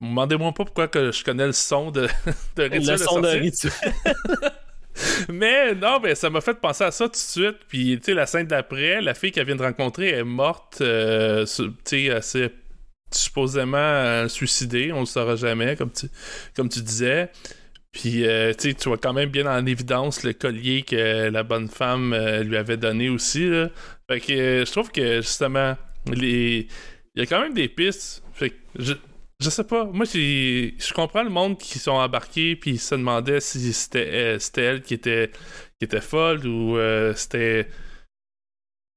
demandez-moi pas pourquoi que je connais le son de, de rituel. Le de son sorcier. rituel. Mais non, mais ça m'a fait penser à ça tout de suite. Puis, tu sais, la scène d'après, la fille qu'elle vient de rencontrer est morte, euh, tu sais, assez supposément euh, suicidée. On le saura jamais, comme tu, comme tu disais. Puis, euh, tu sais, tu vois quand même bien en évidence le collier que la bonne femme euh, lui avait donné aussi. Là. Fait que euh, je trouve que, justement, les... il y a quand même des pistes. Fait que je, je sais pas. Moi, je comprends le monde qui sont embarqués puis ils se demandaient si c'était euh, elle qui était, qui était folle ou euh, c'était.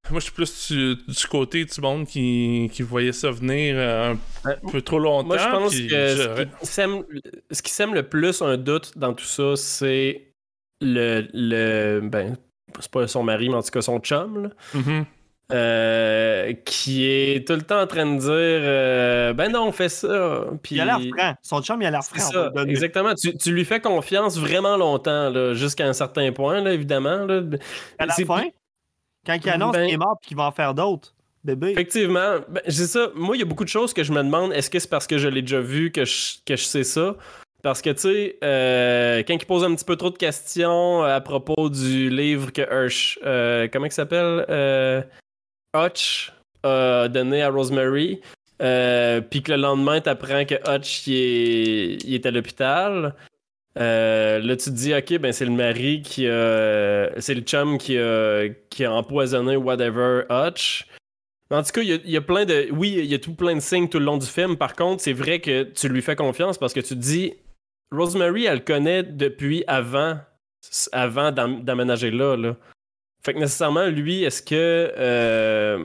Moi, je suis plus du, du côté du monde qui, qui voyait ça venir un Ouais, peu trop longtemps. Moi, je pense que je- ce qui, sème, ce qui sème le plus un doute dans tout ça, c'est le, le. Ben, c'est pas son mari, mais en tout cas son chum, là, Mhm. euh, qui est tout le temps en train de dire euh, Ben non, on fait ça. Puis, Il a l'air franc. Son chum, il a l'air franc. exactement. Tu, tu lui fais confiance vraiment longtemps, jusqu'à un certain point, là, évidemment. Là. À la fin, quand il annonce Ben- qu'il est mort et qu'il va en faire d'autres, bébé. Effectivement, ben, c'est ça. Moi, il y a beaucoup de choses que je me demande. Est-ce que c'est parce que je l'ai déjà vu que je, que je sais ça? Parce que, tu sais, euh, quand il pose un petit peu trop de questions à propos du livre que Hirsch, euh, comment il s'appelle? Euh, Hutch a donné à Rosemary, euh, puis que le lendemain, tu apprends que Hutch est, est à l'hôpital. Euh, là, tu te dis, ok, ben c'est le mari qui a. C'est le chum qui a, qui a empoisonné whatever Hutch. En tout cas, il y, y a plein de. Oui, il y a tout plein de signes tout le long du film. Par contre, c'est vrai que tu lui fais confiance parce que tu te dis, Rosemary, elle le connaît depuis avant, avant d'am- d'aménager là, là. Fait que nécessairement, lui, est-ce que. euh,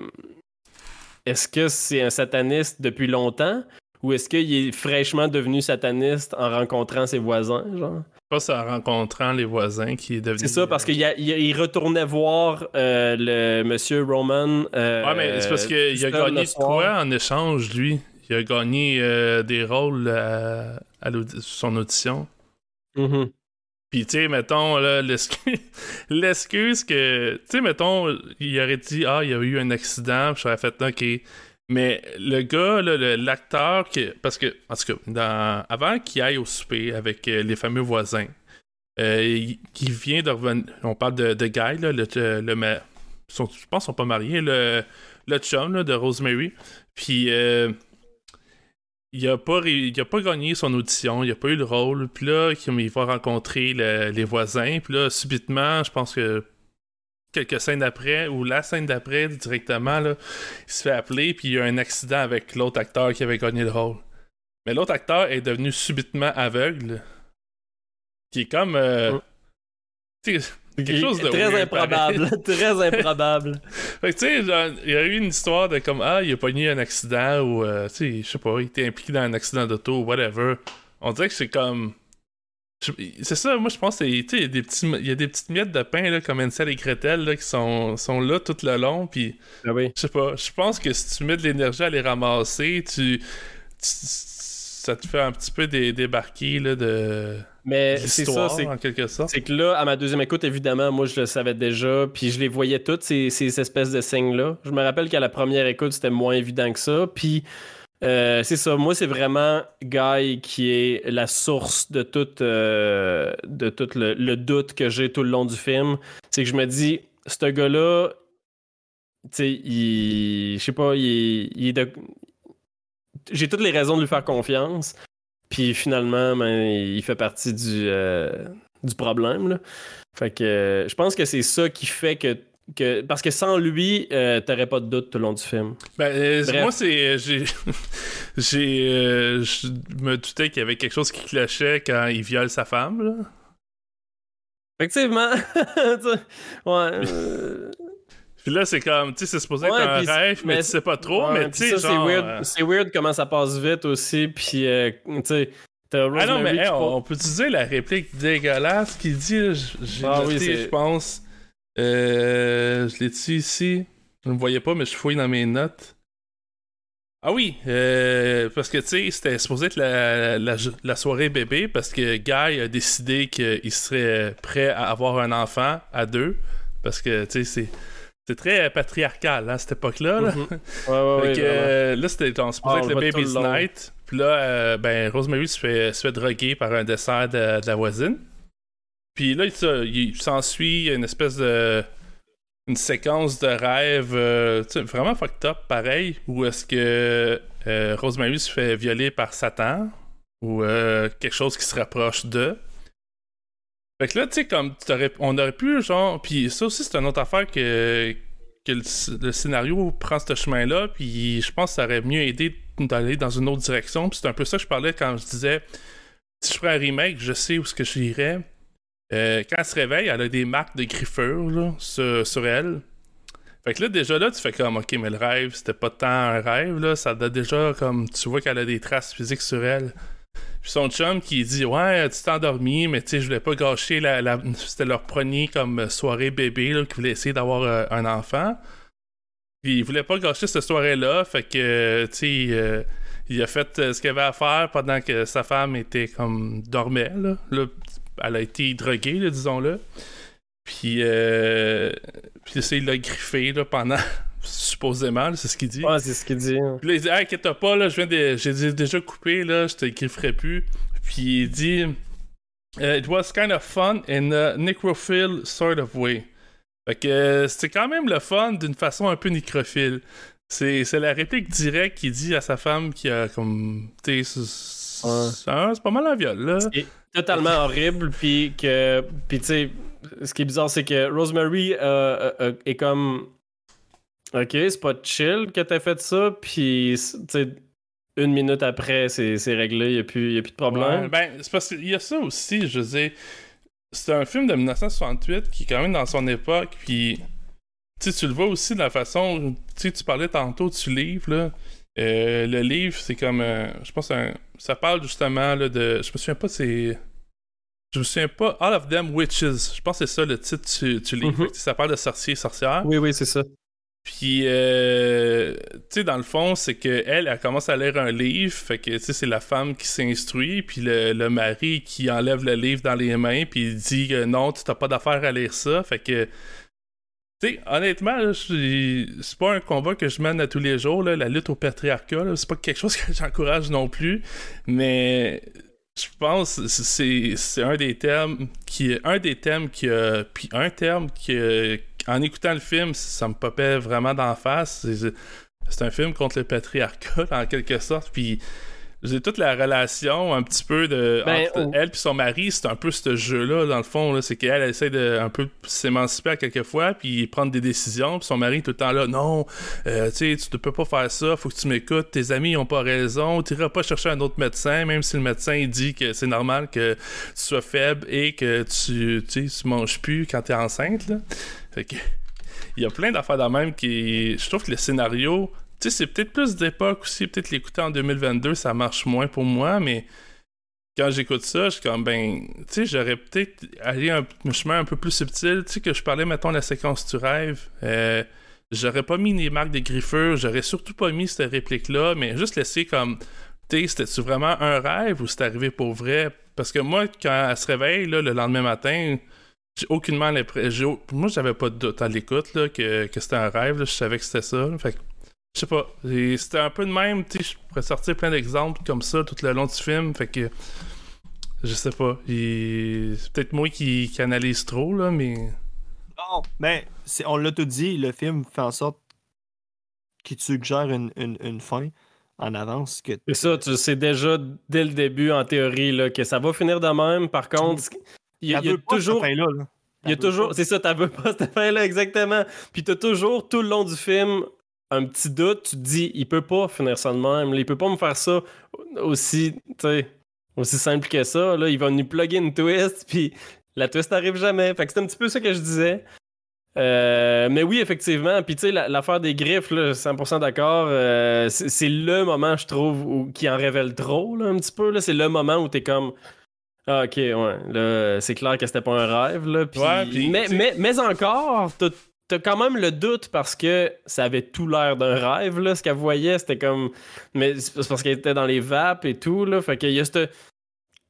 est-ce que c'est un sataniste depuis longtemps? Ou est-ce qu'il est fraîchement devenu sataniste en rencontrant ses voisins, genre? Pas c'est en rencontrant les voisins qui est devenu. C'est ça, parce qu'il il retournait voir euh, le monsieur Roman. euh, Ouais, mais c'est parce qu'il a gagné de quoi en échange, lui? Il a gagné euh, des rôles à, à son audition. Mhm. Puis, tu sais, mettons, l'excuse que, tu sais, mettons, il aurait dit, ah, il y a eu un accident, puis j'aurais fait, ok. Mais le gars, l'acteur, que- parce que, en tout cas, dans- avant qu'il aille au souper avec euh, les fameux voisins, euh, il, il vient de revenir, on parle de, de Guy, là, le, le, le sont- je pense qu'ils sont pas mariés, le, le chum là, de Rosemary. Puis, euh, il a pas il a pas gagné son audition, il a pas eu le rôle. Puis là, il va rencontrer le- les voisins. Puis là, subitement, je pense que quelques scènes après, ou la scène d'après, directement, là, il se fait appeler, puis il y a un accident avec l'autre acteur qui avait gagné le rôle. Mais l'autre acteur est devenu subitement aveugle. Qui est comme. euh, Mm. Sais, quelque chose de très weird, improbable, très improbable. Fait que tu sais, genre, il y a eu une histoire de comme Ah, il a pogné un accident ou, euh, tu sais, je sais pas, il était impliqué dans un accident d'auto ou whatever. On dirait que c'est comme. C'est ça, moi je pense que c'est- tu sais, il y a des petits- il y a des petites miettes de pain là, comme Ansel et Gretel là, qui sont, sont là tout le long. Puis Ah oui. je sais pas, je pense que si tu mets de l'énergie à les ramasser, tu, tu- ça te fait un petit peu dé- débarquer là, de Mais c'est ça, c'est en quelque sorte. C'est que là, à ma deuxième écoute, évidemment, moi, je le savais déjà, puis je les voyais toutes, ces, ces espèces de signes-là. Je me rappelle qu'à la première écoute, c'était moins évident que ça, puis euh, c'est ça. Moi, c'est vraiment Guy qui est la source de tout, euh, de tout le, le doute que j'ai tout le long du film. C'est que je me dis, ce gars-là, tu sais, il... Je sais pas, il, il est de... J'ai toutes les raisons de lui faire confiance. Puis finalement, ben, il fait partie du, euh, du problème. Là. Fait que euh, je pense que c'est ça qui fait que. que parce que sans lui, euh, t'aurais pas de doute tout le long du film. Ben, euh, moi, c'est. J'ai. j'ai je me doutais qu'il y avait quelque chose qui clochait quand il viole sa femme, là. Effectivement. Ouais. Puis là, c'est comme, tu sais, c'est supposé être un rêve, mais, mais tu sais pas trop, ouais, mais tu sais, genre... c'est euh, weird, c'est weird comment ça passe vite aussi. Puis, euh, tu sais, Ah non, mais hey, qui on, peut utiliser la réplique dégueulasse qu'il dit, j'ai Ah oui, je pense. Euh, je l'ai dit ici? Vous ne me voyez pas, mais je fouille dans mes notes. Ah oui, euh, parce que tu sais, c'était supposé être la, la, la soirée bébé parce que Guy a décidé qu'il serait prêt à avoir un enfant à deux. Parce que tu sais, c'est. C'est très patriarcal, hein, cette époque-là. là. Mhm. Euh, là, c'était on supposé Ah, être le Baby's. Night. Puis là, euh, ben, Rosemary se fait, se fait droguer par un dessert de, de la voisine. Puis là, il, se- il s'ensuit une espèce de. Une séquence de rêve euh, vraiment fucked up, pareil, où est-ce que euh, Rosemary se fait violer par Satan ou euh, quelque chose qui se rapproche d'eux. Fait que là, tu sais, comme on aurait pu, genre. Puis ça aussi, c'est une autre affaire que, que le, sc- le scénario prend ce chemin-là. Puis je pense que ça aurait mieux aidé d'aller dans une autre direction. Puis c'est un peu ça que je parlais quand je disais si je ferais un remake, je sais où ce que j'irais. Euh, quand elle se réveille, elle a des marques de griffure là, sur, elle. Fait que là, déjà là, tu fais comme, ok, mais le rêve, c'était pas tant un rêve, là. Ça doit déjà comme, tu vois qu'elle a des traces physiques sur elle. Puis son chum qui dit Ouais, tu t'es endormi, mais tu sais, je voulais pas gâcher la. C'était leur premier comme soirée bébé là, qui voulait essayer d'avoir euh, un enfant. Puis il voulait pas gâcher cette soirée-là, fait que euh, tu sais, euh, il a fait ce qu'il avait à faire pendant que sa femme était comme dormait là. Elle a été droguée, disons-le. Puis, puis ça, il l'a griffé là, pendant, supposément, c'est ce qu'il dit. Ouais, c'est ce qu'il dit. hein. Puis là, il dit, ah, inquiète pas, là, je viens de, j'ai dé- déjà coupé, là, je te grifferai plus. Puis il dit, euh, it was kind of fun in a necrophile sort of way. Fait que euh, c'était quand même le fun d'une façon un peu nécrophile. C'est, c'est la réplique directe qu'il dit à sa femme qui a comme. Tu sais, c'est, Ouais. pas mal un viol, là. C'est totalement horrible. Puis que. Puis tu sais, ce qui est bizarre, c'est que Rosemary euh, est comme. Ok, c'est pas chill que t'as fait ça. Puis, tu sais, une minute après, c'est c'est réglé. Il n'y a, plus- y a plus de problème. Ouais, ben, c'est parce qu'il y a ça aussi, je veux dire. C'est un film de 1968 qui est quand même dans son époque, puis. Tu sais, tu le vois aussi de la façon. Tu parlais tantôt du livre, là. Euh, le livre, c'est comme. euh, je pense un- ça parle justement là, de. Je me souviens pas, c'est. Je me souviens pas. All of Them Witches. Je pense que c'est ça le titre du, livre. Mhm. Que Ça parle de sorciers, sorcières. Oui, oui, c'est ça. Puis, euh, tu sais, dans le fond, c'est que elle, commence à lire un livre, fait que, tu sais, c'est la femme qui s'instruit, puis le, le mari qui enlève le livre dans les mains, puis il dit que non, tu t'as pas d'affaire à lire ça, fait que, tu sais, honnêtement, c'est pas un combat que je mène à tous les jours, là, la lutte au patriarcat, c'est pas quelque chose que j'encourage non plus, mais je pense c'est c'est un des thèmes qui un des thèmes qui a puis un terme qui en écoutant le film ça me popait vraiment d'en face. C'est un film contre le patriarcat en quelque sorte. Puis j'ai toute la relation un petit peu de Ben, entre oh. elle puis son mari c'est un peu ce jeu là dans le fond c'est qu'elle elle essaie de un peu s'émanciper à quelques fois puis prendre des décisions puis son mari est tout le temps là non euh, tu tu ne peux pas faire ça faut que tu m'écoutes tes amis ont pas raison tu iras pas chercher un autre médecin même si le médecin il dit que c'est normal que tu sois faible et que tu tu tu manges plus quand t'es enceinte là fait que il y a plein d'affaires de même qui je trouve que le scénario tu sais c'est peut-être plus d'époque aussi peut-être l'écouter en 2022 ça marche moins pour moi mais quand j'écoute ça, je suis comme, ben, tu sais, j'aurais peut-être allé un, chemin un peu plus subtil. Tu sais, que je parlais, mettons, de la séquence du rêve. Euh, j'aurais pas mis les marques de griffure, j'aurais surtout pas mis cette réplique-là, mais juste laisser comme, tu sais, c'était-tu vraiment un rêve ou c'est arrivé pour vrai? Parce que moi, quand elle se réveille, là, le lendemain matin, j'ai aucunement l'impression. Moi, j'avais pas de doute à l'écoute, là, que, que c'était un rêve, je savais que c'était ça. Je sais pas. C'était un peu de même, tu sais, je pourrais sortir plein d'exemples comme ça tout le long du film, fait que. Je sais pas. Il- C'est peut-être moi qui, qui analyse trop, là, mais. Non, mais c'est- on l'a tout dit, le film fait en sorte qu'il te suggère une, une, une fin en avance que C'est ça, tu sais déjà dès le début, en théorie, là, que ça va finir de même. Par contre, il y a, y toujours. cette fin-là, là. Il y a toujours, pas. c'est ça, t'as veux pas cette fin-là, exactement. Puis t'as toujours, tout le long du film, un petit doute. Tu te dis, il peut pas finir ça de même. Il peut pas me faire ça aussi, aussi simple que ça. Là. Il va nous plugger une twist, puis La twist arrive jamais. Fait que c'est un petit peu ça que je disais. Euh, mais oui, effectivement. Puis tu sais, la- l'affaire des griffes, là, 100% d'accord. euh, c'est le moment, je trouve, où, qui en révèle trop, là, un petit peu. là. C'est le moment où t'es comme. Ah, ok, ouais. Là, c'est clair que c'était pas un rêve. Là, Ouais, mais, mais, mais encore, t'as quand même le doute parce que ça avait tout l'air d'un rêve. Là. Ce qu'elle voyait, c'était comme. Mais c'est parce qu'elle était dans les vapes et tout. Là. Fait qu'il y a cette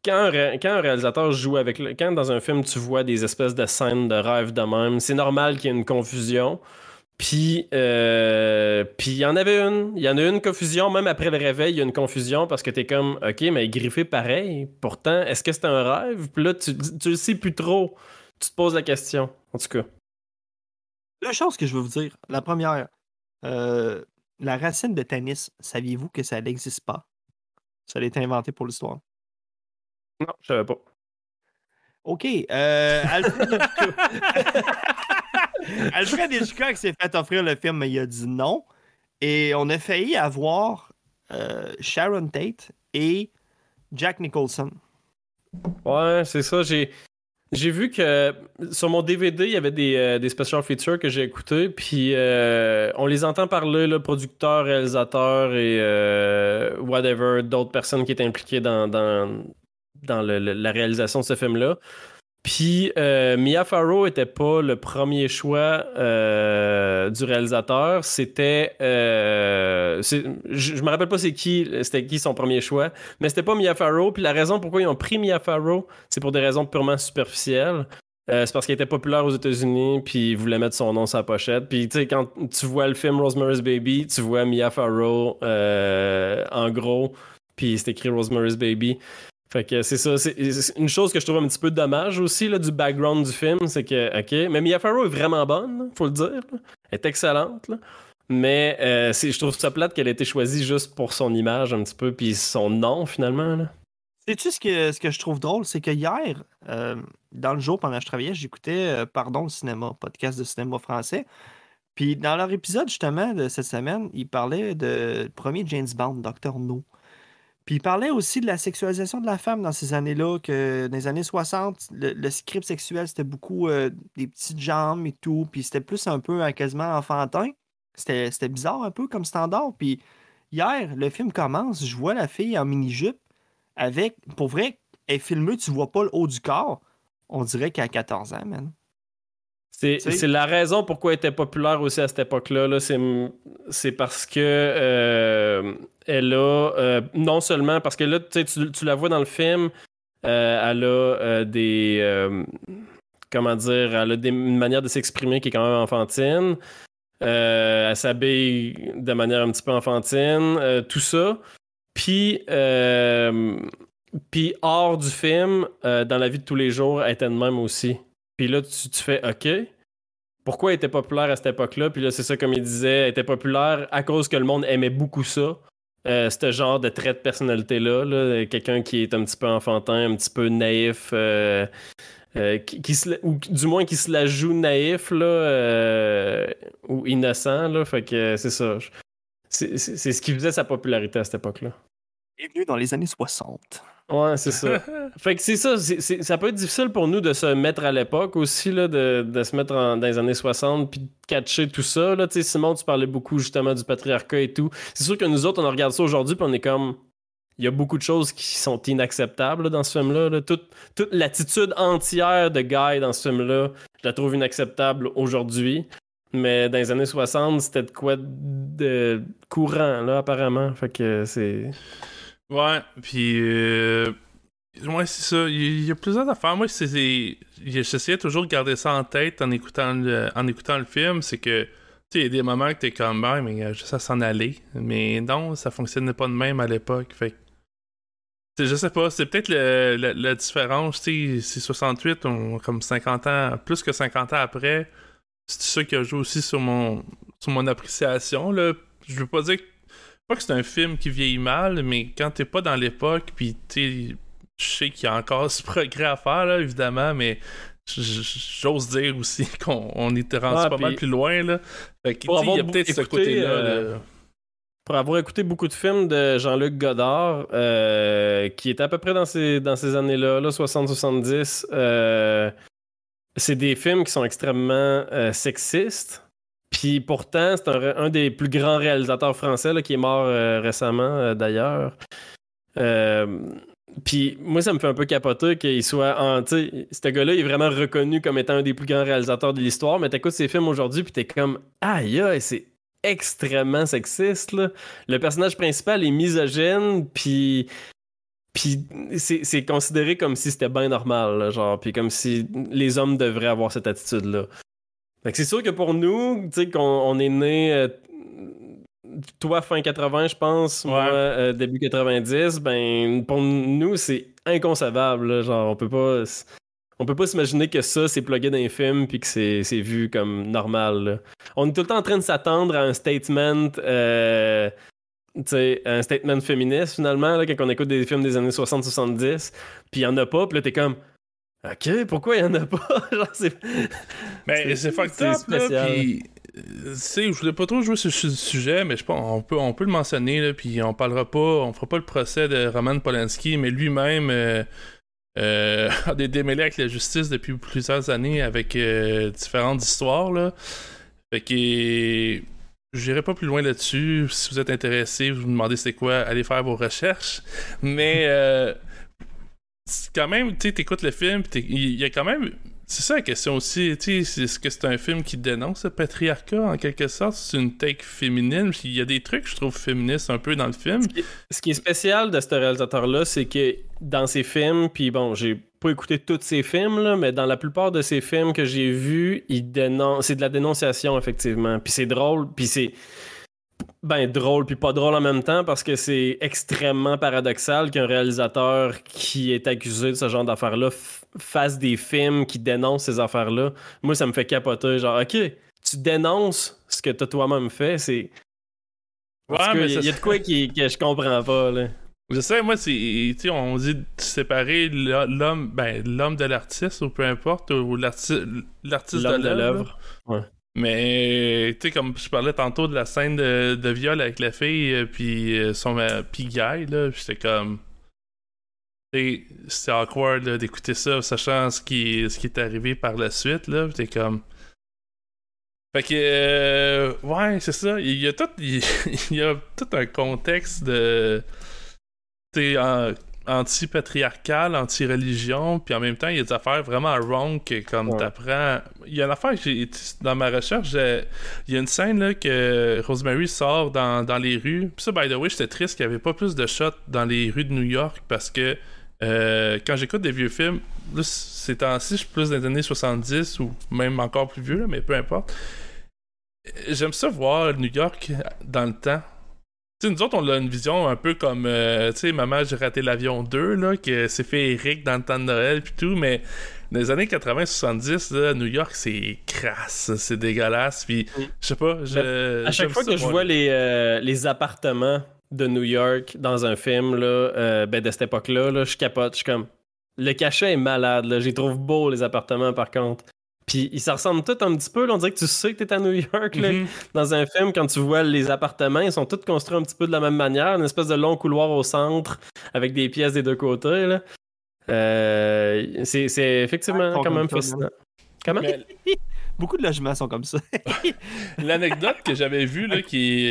quand un, quand un réalisateur joue avec le, quand dans un film tu vois des espèces de scènes de rêve de même, c'est normal qu'il y ait une confusion. Puis, euh, puis il y en avait une. Il y en a une confusion, même après le réveil, il y a une confusion parce que t'es comme, ok, mais griffé pareil. Pourtant, est-ce que c'est un rêve? Puis là, tu, tu le sais plus trop. Tu te poses la question, en tout cas. Deux choses que je veux vous dire. La première, euh, la racine de tennis, saviez-vous que ça n'existe pas? Ça a été inventé pour l'histoire. Non, je savais pas. OK. Euh, Alfred. Alfred Hitchcock s'est fait offrir le film, mais il a dit non. Et on a failli avoir euh, Sharon Tate et Jack Nicholson. Ouais, c'est ça. J'ai, j'ai vu que sur mon DVD, il y avait des, euh, des special features que j'ai écoutés. Puis euh, on les entend parler, là, producteurs, réalisateurs et euh, whatever, d'autres personnes qui étaient impliquées dans, dans, dans le- le- la réalisation de ce film-là. Puis euh, Mia Farrow était pas le premier choix euh, du réalisateur. C'était, euh, je, me rappelle pas c'est qui, c'était qui son premier choix, mais c'était pas Mia Farrow. Puis la raison pourquoi ils ont pris Mia Farrow, c'est pour des raisons purement superficielles. Euh, c'est parce qu'elle était populaire aux États-Unis, puis ils voulaient mettre son nom sur la pochette. Puis tu sais, quand tu vois le film Rosemary's Baby, tu vois Mia Farrow en gros, puis c'est écrit Rosemary's Baby. Fait que c'est ça. C'est une chose que je trouve un petit peu dommage aussi là, du background du film, c'est que, ok, mais Mia Farrow est vraiment bonne, faut le dire. Elle est excellente, là. Mais euh, je trouve ça plate qu'elle ait été choisie juste pour son image un petit peu, puis son nom finalement. Là. Sais-tu ce que, ce que je trouve drôle? C'est que hier, euh, dans le jour pendant que je travaillais, j'écoutais euh, Pardon le cinéma, podcast de cinéma français. Puis dans leur épisode justement de cette semaine, ils parlaient de premier James Bond, Dr. No. Puis ils parlaient aussi de la sexualisation de la femme dans ces années-là, que dans les années 60, le, script sexuel, c'était beaucoup euh, des petites jambes et tout, puis c'était plus un peu euh, quasiment enfantin. C'était c'était bizarre un peu comme standard. Puis hier, le film commence, je vois la fille en mini-jupe avec, pour vrai, elle est filmée, tu vois pas le haut du corps. On dirait qu'elle a 14 ans, man. C'est la raison pourquoi elle était populaire aussi à cette époque-là. -là, c'est c'est parce que euh, elle a euh, non seulement parce que là, tu, tu, la vois dans le film, euh, elle a des comment dire, elle a des, une manière de s'exprimer qui est quand même enfantine. Elle s'habille de manière un petit peu enfantine, tout ça. Puis, puis hors du film, dans la vie de tous les jours, elle était de même aussi. Puis là, tu, tu fais OK. Pourquoi elle était populaire à cette époque-là? Puis là, c'est ça, comme il disait, elle était populaire à cause que le monde aimait beaucoup ça. Euh, ce genre de trait de personnalité-là. là. Quelqu'un qui est un petit peu enfantin, un petit peu naïf, euh, euh, qui, se ou du moins qui se la joue naïf là, euh, ou innocent. Là. Fait que c'est ça. C'est ce qui faisait sa popularité à cette époque-là. Bienvenue dans les années 60. Ouais, c'est ça. fait que c'est ça, ça peut être difficile pour nous de se mettre à l'époque aussi, là, de, de se mettre en- dans les années 60 puis de catcher tout ça. Là. Tu sais, Simon, tu parlais beaucoup justement du patriarcat et tout. C'est sûr que nous autres, on regarde ça aujourd'hui puis on est comme. Il y a beaucoup de choses qui sont inacceptables là, dans ce film-là. là. Toute, toute l'attitude entière de Guy dans ce film-là, je la trouve inacceptable aujourd'hui. Mais dans les années 60, c'était de quoi de courant, là, apparemment. Fait que c'est. Ouais, puis. Euh... Ouais, c'est ça. Il y, a plusieurs affaires. Moi, c'est. J'essayais toujours de garder ça en tête en écoutant le, en écoutant le film. C'est que. Tu sais, il y a des moments que t'es comme, ben, mais euh, juste à s'en aller. Mais non, ça fonctionnait pas de même à l'époque. Fait Je sais pas, c'est peut-être la différence. Tu sais, c'est 68, on, comme 50 ans, plus que 50 ans après. C'est ça qui a joué aussi sur mon, sur mon appréciation. Là? Je veux pas dire que pas que c'est un film qui vieillit mal, mais quand t'es pas dans l'époque, puis tu je sais qu'il y a encore ce progrès à faire, là, évidemment, mais j'ose dire aussi qu'on on était rendu pas mal plus loin, là. Fait que, il y a avoir peut-être ce écouté, côté-là. euh, là. pour avoir écouté beaucoup de films de Jean-Luc Godard, euh, qui est à peu près dans ces, dans ces années-là, là, 60-70, euh, c'est des films qui sont extrêmement euh, sexistes. Puis pourtant, c'est un, des plus grands réalisateurs français qui est mort euh, récemment, euh, d'ailleurs. Euh, puis moi, ça me fait un peu capoter qu'il soit en. Ce gars-là est vraiment reconnu comme étant un des plus grands réalisateurs de l'histoire, mais t'écoutes ses films aujourd'hui, puis t'es comme Aïe, aïe, c'est extrêmement sexiste. Le personnage principal est misogyne, puis. Puis c'est considéré comme si c'était bien normal, genre, puis comme si les hommes devraient avoir cette attitude-là. C'est sûr que pour nous, tu sais, qu'on on est né. euh, toi, fin 80, je pense, moi, euh, début 90, ben, pour nous, c'est inconcevable, là, genre, on peut pas. On peut pas s'imaginer que ça, c'est plugué dans les films puis que c'est vu comme normal. là. On est tout le temps en train de s'attendre à un statement, euh, un statement féministe finalement, là, quand on écoute des films des années 60-70, puis il y en a pas, puis là t'es comme, ok, pourquoi il y en a pas? Genre, c'est- Mais C'est- c'est fucked c'est up, là, puis... euh, je voulais pas trop jouer sur ce sujet, mais je pense on peut, on peut le mentionner, là, puis on parlera pas, on fera pas le procès de Roman Polanski, mais lui-même euh, euh, a des démêlés avec la justice depuis plusieurs années avec euh, différentes histoires, là. Fait que... J'irai pas plus loin là-dessus. Si vous êtes intéressé, vous vous demandez c'est quoi, allez faire vos recherches. Mais euh, quand même, tu sais, t'écoutes le film, il y a quand même. C'est ça la question aussi, tu sais, est-ce que c'est un film qui dénonce le patriarcat en quelque sorte? C'est une take féminine? Il y a des trucs, je trouve, féministes un peu dans le film. Ce qui est spécial de ce réalisateur-là, c'est que dans ses films, puis bon, j'ai pas écouté tous ses films, là, mais dans la plupart de ses films que j'ai vus, il dénonce, c'est de la dénonciation, effectivement. Puis c'est drôle, puis c'est. Ben, drôle, puis pas drôle en même temps, parce que c'est extrêmement paradoxal qu'un réalisateur qui est accusé de ce genre d'affaires-là fasse des films qui dénoncent ces affaires-là. Moi, ça me fait capoter. Genre, OK, tu dénonces ce que t'as toi-même fait, c'est. Parce que mais y, a- ça- y a de quoi qui, que je comprends pas, là? Je sais, moi, c'est. Tu sais, on dit séparer l'ho- l'homme ben, l'homme de l'artiste, ou peu importe, ou l'arti- l'artiste L'homme de l'œuvre. l'œuvre. Mais, tu sais, comme je parlais tantôt de la scène de, viol avec la fille, euh, puis euh, son euh, puis Guy, là, c'était comme. C'est awkward d'écouter ça, sachant ce qui, ce qui est arrivé par la suite, là, t'es comme. Fait que, euh, ouais, c'est ça. Il y a tout, il, y a tout un contexte de. Tu sais, anti-patriarcal, anti-religion, puis en même temps, il y a des affaires vraiment wrong que comme Ouais. t'apprends. Il y a une affaire que j'ai dans ma recherche, il y a une scène là que Rosemary sort dans, dans les rues. Puis ça, by the way, j'étais triste qu'il n'y avait pas plus de shots dans les rues de New York parce que euh, quand j'écoute des vieux films, là, ces temps-ci, je suis plus dans les années 70 ou même encore plus vieux, là, mais peu importe. J'aime ça voir New York dans le temps. Tu sais, nous autres, on a une vision un peu comme, euh, tu sais, Maman, j'ai raté l'avion 2, là, que c'est fait Eric dans le temps de Noël, puis tout, mais dans les années 80-70, là, New York, c'est crasse, c'est dégueulasse, puis Mm. je sais pas, je, À chaque fois ça, que je vois les, euh, les appartements de New York dans un film là, euh, ben de cette époque-là, là, je capote. Je suis comme. Le cachet est malade. Là. J'y trouve beau, les appartements, par contre. Puis ils se ressemblent tous un petit peu. là. On dirait que tu sais que t'es à New York. Là. Mhm. Dans un film, quand tu vois les appartements, ils sont tous construits un petit peu de la même manière. Une espèce de long couloir au centre avec des pièces des deux côtés. Là. Euh, c'est, effectivement quand même fascinant. Comment? Mais Beaucoup de logements sont comme ça. L'anecdote que j'avais vue, là, qui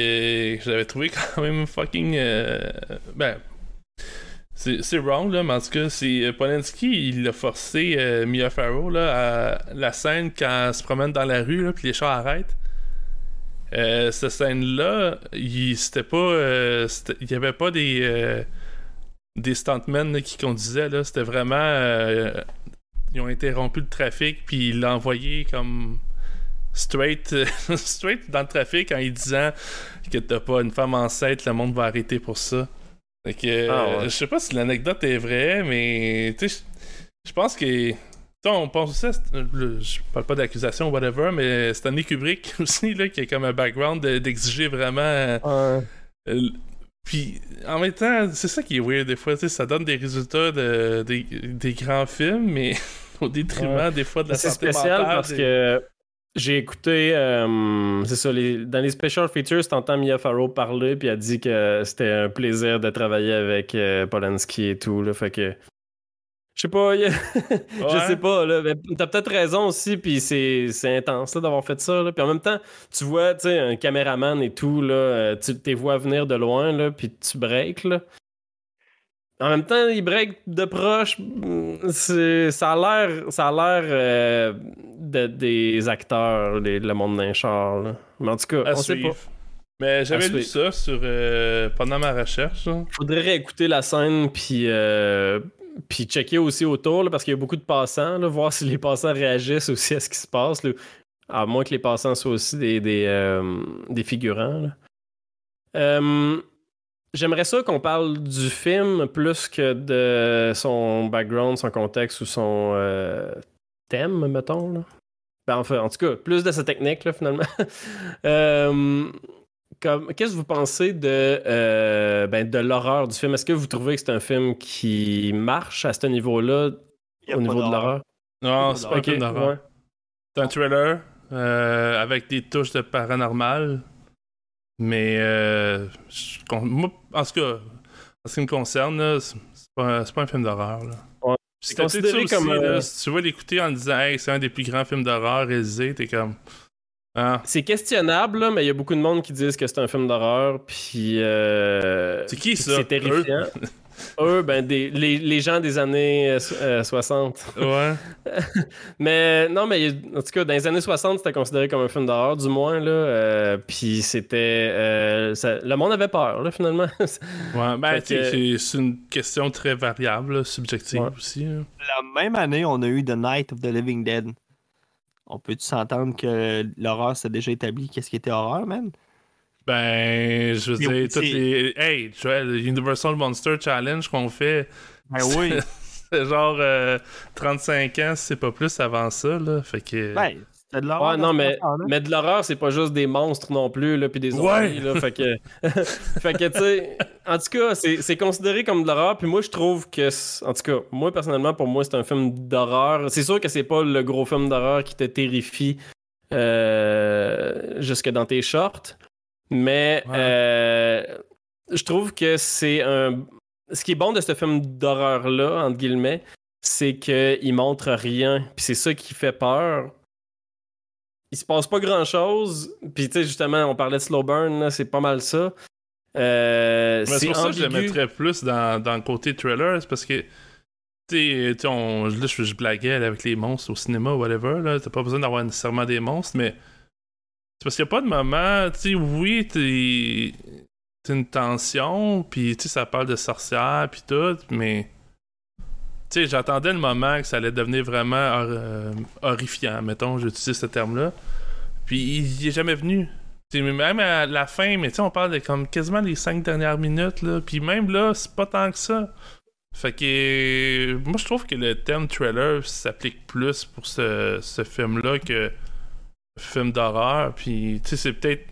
que j'avais trouvé quand même fucking. euh, ben. C'est wrong, là, mais en tout cas, c'est euh, Polanski, il a forcé euh, Mia Farrow là, à la scène quand elle se promène dans la rue, là, puis les chars arrêtent. Euh, cette scène-là, il c'était pas. il y avait pas des. des stuntmen qui conduisaient, là. C'était vraiment. ils ont interrompu le trafic, puis ils l'ont envoyé comme straight, straight dans le trafic en lui disant que t'as pas une femme enceinte, le monde va arrêter pour ça. Fait que, euh, Ah ouais. je sais pas si l'anecdote est vraie, mais tu sais, je- pense que. On pense aussi, à- le- je parle pas d'accusation, whatever, mais Stanley Kubrick aussi, là, qui a comme un background de- d'exiger vraiment. euh, Ouais. euh, puis en même temps, c'est ça qui est weird des fois, tu sais, ça donne des résultats de, des, des grands films, mais au détriment des fois de la C'est santé spécial mentale. parce des- que J'ai écouté, euh, c'est ça, les- dans les special features, t'entends Mia Farrow parler, puis elle dit que c'était un plaisir de travailler avec euh, Polanski et tout, là, fait que... Je sais pas, y a- je sais pas, là, mais t'as peut-être raison aussi, puis c'est c'est intense, là, d'avoir fait ça, là, puis en même temps, tu vois, tu sais, un caméraman et tout, là, euh, tu tes vois venir de loin, là, puis tu breaks, là. En même temps, il break de proche. Ça a l'air, ça a l'air euh, de- des acteurs, les- le monde d'un char. là. Mais en tout cas, À on sait pas. Mais j'avais lu ça sur, euh, pendant ma recherche. là. Faudrait réécouter la scène puis euh, puis checker aussi autour là, parce qu'il y a beaucoup de passants, là, voir si les passants réagissent aussi à ce qui se passe. là. À moins que les passants soient aussi des des, des figurants. là. Euh, J'aimerais ça qu'on parle du film plus que de son background, son contexte ou son euh, thème, mettons. Là. Ben, enfin, en tout cas, plus de sa technique, là, finalement. Euh, comme- Qu'est-ce que vous pensez de, euh, ben, de l'horreur du film? Est-ce que vous trouvez que c'est un film qui marche à ce niveau-là, au niveau de l'horreur? Non, c'est pas un film d'horreur. ouais. C'est un thriller euh, avec des touches de paranormal. Mais euh, je- moi, en tout cas, en ce qui me concerne, c'est pas, pas un film d'horreur. Ouais. C'est considéré aussi, là, si tu vas l'écouter en disant hey, c'est un des plus grands films d'horreur réalisés, t'es comme. Ah, C'est questionnable, là, mais il y a beaucoup de monde qui disent que c'est un film d'horreur, puis... euh, c'est qui ça? C'est terrifiant. Eux, ben, des, les, les gens des années euh, so- euh, 60. Eux? Ouais. Mais non, mais en tout cas, dans les années 60, c'était considéré comme un film d'horreur, du moins, là. euh, puis c'était... euh, le monde avait peur, là, finalement. Ouais, ben, que- c'est- c'est une question très variable, là, subjective Ouais. aussi. là. La même année, on a eu The Night of the Living Dead. On peut-tu s'entendre que l'horreur s'est déjà établi qu'est-ce qui était horreur, man? Ben, je veux dire, toutes c'est- les. Hey, Joel, le Universal Monster Challenge qu'on fait, Ben oui. c'est genre euh, 35 ans, si c'est pas plus avant ça, là. Fait que. ben, c'était de l'horreur. Ouais, non, mais, mais de l'horreur, c'est pas juste des monstres non plus, là, puis des Ouais. zombies, là, fait que, fait que tu sais, en tout cas, c'est c'est considéré comme de l'horreur, puis moi, je trouve que, c'est- en tout cas, moi, personnellement, pour moi, c'est un film d'horreur. C'est sûr que c'est pas le gros film d'horreur qui te terrifie euh, jusque dans tes shorts, mais Ouais. euh, je trouve que c'est un... Ce qui est bon de ce film d'horreur-là, entre guillemets, c'est qu'il montre rien, puis c'est ça qui fait peur, il se passe pas grand chose. Puis, tu sais, justement, on parlait de slow burn, c'est pas mal ça. Euh, Mais c'est pour ça que je le mettrais plus dans, dans le côté thriller, c'est parce que. Tu sais, tu sais, on- là, je, je blaguais avec les monstres au cinéma whatever. T'as pas besoin d'avoir nécessairement des monstres, mais. Parce qu'il n'y a pas de moment. Tu sais, oui, t'es. Une tension, puis tu ça parle de sorcières, puis tout, mais. Tu sais, j'attendais le moment que ça allait devenir vraiment euh, horrifiant, mettons, j'utilise ce terme-là. Puis il, il est jamais venu. Même à la fin, mais tu sais, on parle de comme quasiment les cinq dernières minutes, là. Puis même là, c'est pas tant que ça. Fait que. Moi, je trouve que le thème trailer s'applique plus pour ce film-là que film d'horreur. Puis, tu sais, c'est peut-être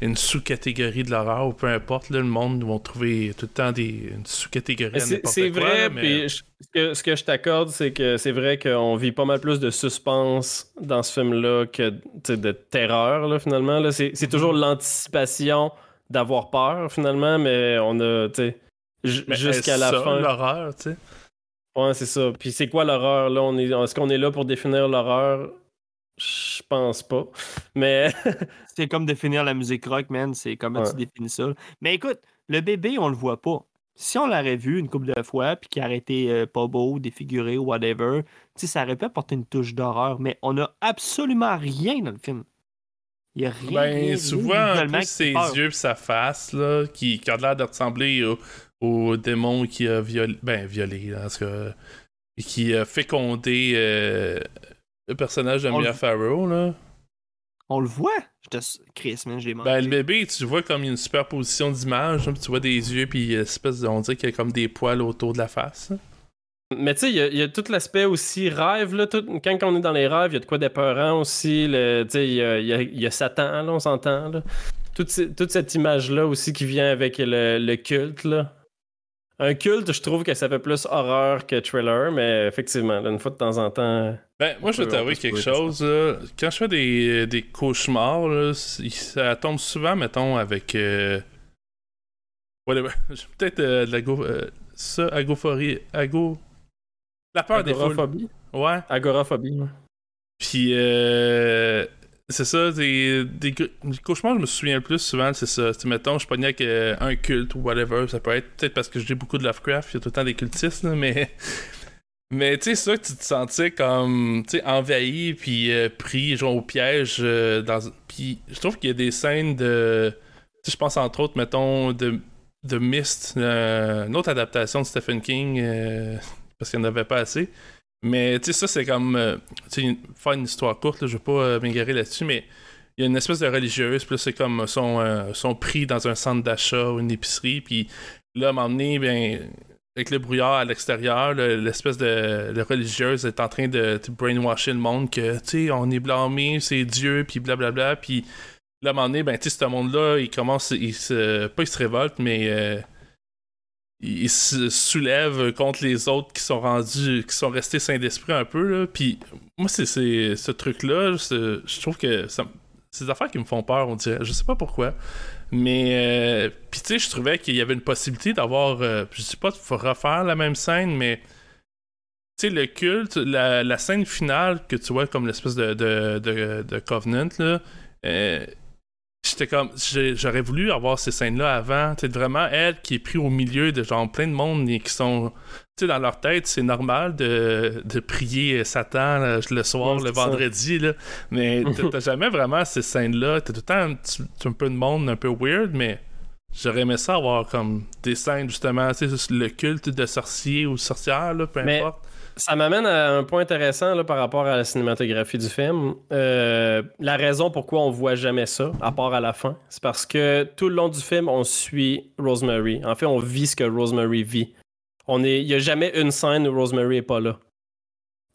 une sous-catégorie de l'horreur ou peu importe. Là, le monde va trouver tout le temps des, une sous-catégorie. C'est vrai, là, mais- puis je- ce que, ce que je t'accorde, c'est que c'est vrai qu'on vit pas mal plus de suspense dans ce film-là que de terreur, là, finalement. là. C'est c'est toujours l'anticipation d'avoir peur, finalement, mais on a, tu sais, jusqu'à la ça, fin. l'horreur, tu sais? Ouais, c'est ça. Puis c'est quoi l'horreur, là? On est, est-ce qu'on est là pour définir l'horreur? Je pense pas. Mais C'est comme définir la musique rock, man. C'est comment Ouais. tu définis ça. Mais écoute, le bébé, on le voit pas. Si on l'aurait vu une couple de fois, puis qu'il aurait été euh, pas beau, défiguré ou whatever, tu sais, ça aurait pu apporter une touche d'horreur, mais on a absolument rien dans le film. Il y a rien. Ben, rien souvent, ses peur. yeux et sa face, là, qui, qui a l'air de ressembler au, au démon qui a violé, ben, violé, là, parce que, et qui a fécondé euh, le personnage de On le- Mia Farrow, là. On le voit? Je te... Chris, man, j'ai Ben, manqué. le bébé, tu vois comme une superposition d'images, hein, puis tu vois des yeux, puis euh, espèce de, on dirait qu'il y a comme des poils autour de la face. hein. Mais tu sais, il y a- il y, a tout l'aspect aussi rêve. Là, tout- quand on est dans les rêves, il y a de quoi d'épeurant aussi. Tu sais, il y a, il y a- il y a Satan, là, on s'entend. là. Toute, toute cette image-là aussi qui vient avec le, le culte. Là. Un culte, je trouve que ça fait plus horreur que thriller, mais effectivement, une fois de temps en temps. Ben, moi, je vais t'avouer quelque chose. là. Quand je fais des, des cauchemars, là, ça tombe souvent, mettons, avec. euh, Whatever. J'ai Peut-être euh, de l'ago. euh, ça, agophorie. Ago. La peur des foules. Agoraphobie? Ouais. Agoraphobie. ouais. Puis, euh, c'est ça, des, des, cauchemars, je me souviens le plus souvent, c'est ça. Tu mettons, je pognais avec euh, un culte ou whatever, ça peut être peut-être parce que j'ai beaucoup de Lovecraft, il y a tout le temps des cultistes, là, mais. Mais tu sais, ça que tu te sentais comme, tu envahi, puis euh, pris, genre au piège. euh, dans... Puis je trouve qu'il y a des scènes de. Je pense entre autres, mettons, de, de Myst, euh, une autre adaptation de Stephen King, parce qu'il n'y en avait pas assez. Mais tu sais, ça, c'est comme. euh, tu sais, faire une histoire courte, là, je veux pas euh, là-dessus, mais il y a une espèce de religieuse, puis c'est comme son, euh, son prix dans un centre d'achat ou une épicerie, puis là, à un moment donné, ben, avec le brouillard à l'extérieur, le- l'espèce de, religieuse est en train de, de brainwasher le monde que, tu sais, on est blâmé, c'est Dieu, puis blablabla, puis là, à un moment donné, ben, tu sais, ce monde-là, il commence, il se, pas il se révolte, mais euh, il, se soulève contre les autres qui sont rendus, qui sont restés sains d'esprit un peu, là, puis moi, c'est ce truc-là, je trouve que c'est des affaires qui me font peur, on dirait, je sais pas pourquoi. Mais, euh, puis tu sais, je trouvais qu'il y avait une possibilité d'avoir, euh, je sais pas, faut refaire la même scène, mais tu sais, le culte, la, la scène finale que tu vois comme l'espèce de, de, de, de Covenant, là, euh, j'étais comme, j'aurais voulu avoir ces scènes-là avant, tu vraiment elle qui est prise au milieu de genre plein de monde et qui sont, tu sais, dans leur tête, c'est normal de, de prier Satan là, le soir, Ouais, le ça. vendredi, là, mais t'as- jamais vraiment ces scènes-là, t'as tout le temps un, un peu de monde un peu weird, mais j'aurais aimé ça avoir comme des scènes justement, tu sais, le culte de sorcier ou sorcière, là, peu Mais- importe. Ça m'amène à un point intéressant là, par rapport à la cinématographie du film. Euh, la raison pourquoi on voit jamais ça, à part à la fin, c'est parce que tout le long du film, on suit Rosemary. En fait, on vit ce que Rosemary vit. Il y a jamais une scène où Rosemary est pas là.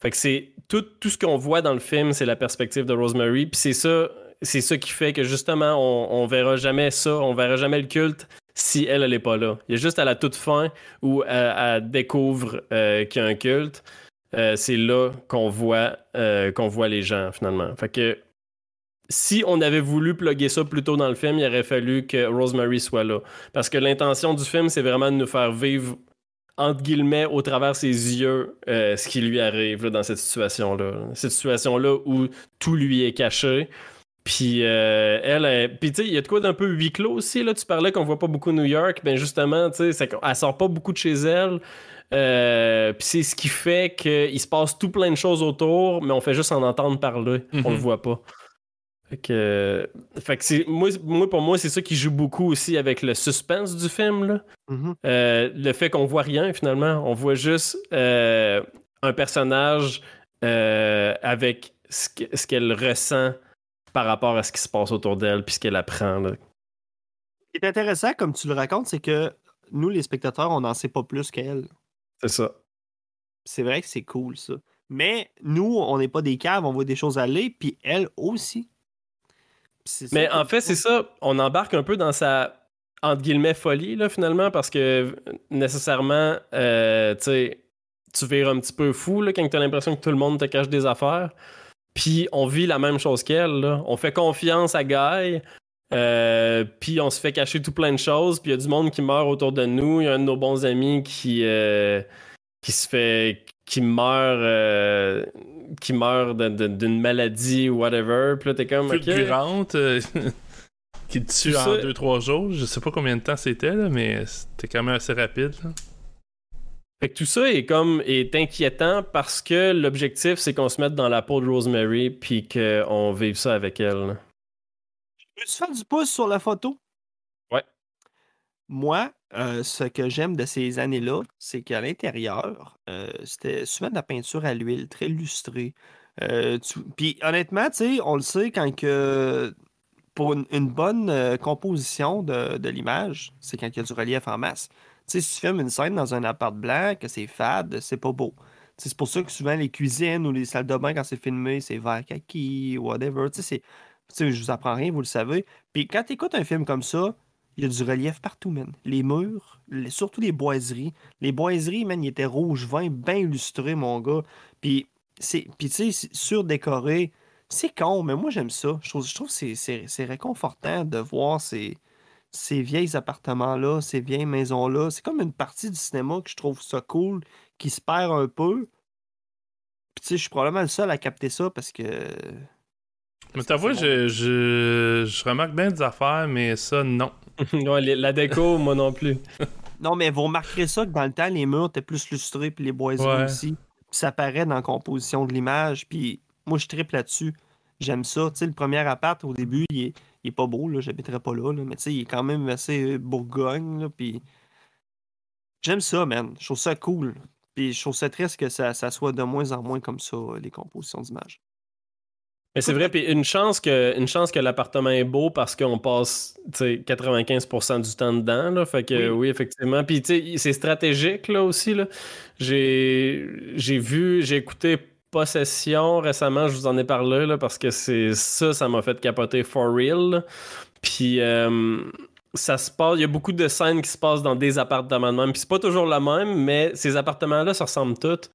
Fait que c'est tout, tout ce qu'on voit dans le film, c'est la perspective de Rosemary. Puis c'est ça, c'est qui fait que justement, on, on verra jamais ça, on verra jamais le culte si elle, elle est pas là. Il y a juste à la toute fin où elle, elle découvre euh, qu'il y a un culte. Euh, c'est là qu'on voit, euh, voit les gens finalement. Fait que si on avait voulu plugger ça plus tôt dans le film, il aurait fallu que Rosemary soit là. Parce que l'intention du film, c'est vraiment de nous faire vivre, entre guillemets, au travers ses yeux, euh, ce qui lui arrive dans cette situation-là. Cette situation-là où tout lui est caché. Puis euh, elle, elle- puis tu sais, il y a de quoi d'un peu huis clos aussi. Là. Tu parlais qu'on voit pas beaucoup New York. Ben justement, tu sais, c'est qu'elle sort pas beaucoup de chez elle. Euh, puis c'est ce qui fait qu'il se passe tout plein de choses autour, mais on fait juste en entendre parler. On le Mhm. voit pas. Fait que, fait que c'est, moi, moi, pour moi, c'est ça qui joue beaucoup aussi avec le suspense du film. Là. Mhm. Euh, le fait qu'on voit rien finalement, on voit juste un personnage avec ce qu'elle ressent par rapport à ce qui se passe autour d'elle puis ce qu'elle apprend. là. Ce qui est intéressant, comme tu le racontes, c'est que nous, les spectateurs, on n'en sait pas plus qu'elle. C'est ça. C'est vrai que c'est cool, ça. Mais nous, on n'est pas des caves, on voit des choses aller, puis elle aussi. Mais en fait, c'est ça. On embarque un peu dans sa entre guillemets folie là finalement parce que nécessairement, euh, tu sais, tu vires un petit peu fou là, quand tu as l'impression que tout le monde te cache des affaires. Puis on vit la même chose qu'elle. On fait confiance à Guy. euh, puis on se fait cacher tout plein de choses. Puis il y a du monde qui meurt autour de nous. Il y a un de nos bons amis qui, euh, qui se fait. qui meurt. euh, qui meurt d'une maladie ou whatever. Puis là, t'es comme. fulgurante euh, qui te tue en ça- 2-3 jours. Je sais pas combien de temps c'était, mais c'était quand même assez rapide. là. Fait que tout ça est comme est inquiétant parce que l'objectif c'est qu'on se mette dans la peau de Rosemary puis qu'on vive ça avec elle. Peux-tu faire du pouce sur la photo? Ouais. Moi, euh, ce que j'aime de ces années-là, c'est qu'à l'intérieur, euh, c'était souvent de la peinture à l'huile, très lustrée. Euh, tu- Puis honnêtement, tu sais, on le sait quand que pour une, une bonne composition de, de l'image, c'est quand il y a du relief en masse. Sais, si tu filmes une scène dans un appart blanc, que c'est fade, c'est pas beau. C'est pour ça que souvent les cuisines ou les salles de bain, quand c'est filmé, c'est vert kaki, whatever. Tu sais, je vous apprends rien, vous le savez. Puis quand tu écoutes un film comme ça, il y a du relief partout, man. Les murs, surtout les boiseries. Les boiseries, man, ils étaient rouge vin, bien illustrés, mon gars. Puis, c'est, puis tu sais, surdécoré. C'est con, mais moi, j'aime ça. Je trouve, je trouve que c'est, c'est, c'est réconfortant de voir ces, ces vieilles appartements-là, ces vieilles maisons-là. C'est comme une partie du cinéma que je trouve ça cool, qui se perd un peu. Puis, tu sais, je suis probablement le seul à capter ça parce que. Mais t'avoue, c'est je, je, je remarque bien des affaires, mais ça, non. Les- la déco, moi non plus. Non, mais vous remarquerez ça que dans le temps, les murs étaient plus lustrés, puis les boiseries Ouais. aussi. Puis ça paraît dans la composition de l'image, puis moi, je triple là-dessus. J'aime ça. Tu sais, le premier appart, au début, il est, il est pas beau, là, j'habiterais pas là, là, mais tu sais, il est quand même assez euh, Bourgogne, là, puis j'aime ça, man. Je trouve ça cool. Puis je trouve ça triste que ça, ça soit de moins en moins comme ça, les compositions d'images. Mais c'est vrai, puis une chance que, une chance que l'appartement est beau parce qu'on passe tu sais, 95% du temps dedans. Là, fait que oui, Oui. effectivement. Puis tu sais, c'est stratégique là aussi. Là. J'ai, j'ai vu, j'ai écouté Possession récemment, je vous en ai parlé là, parce que c'est ça, ça m'a fait capoter for real. Puis euh, ça se passe, il y a beaucoup de scènes qui se passent dans des appartements de même. Puis c'est pas toujours la même, mais ces appartements-là se ressemblent tous.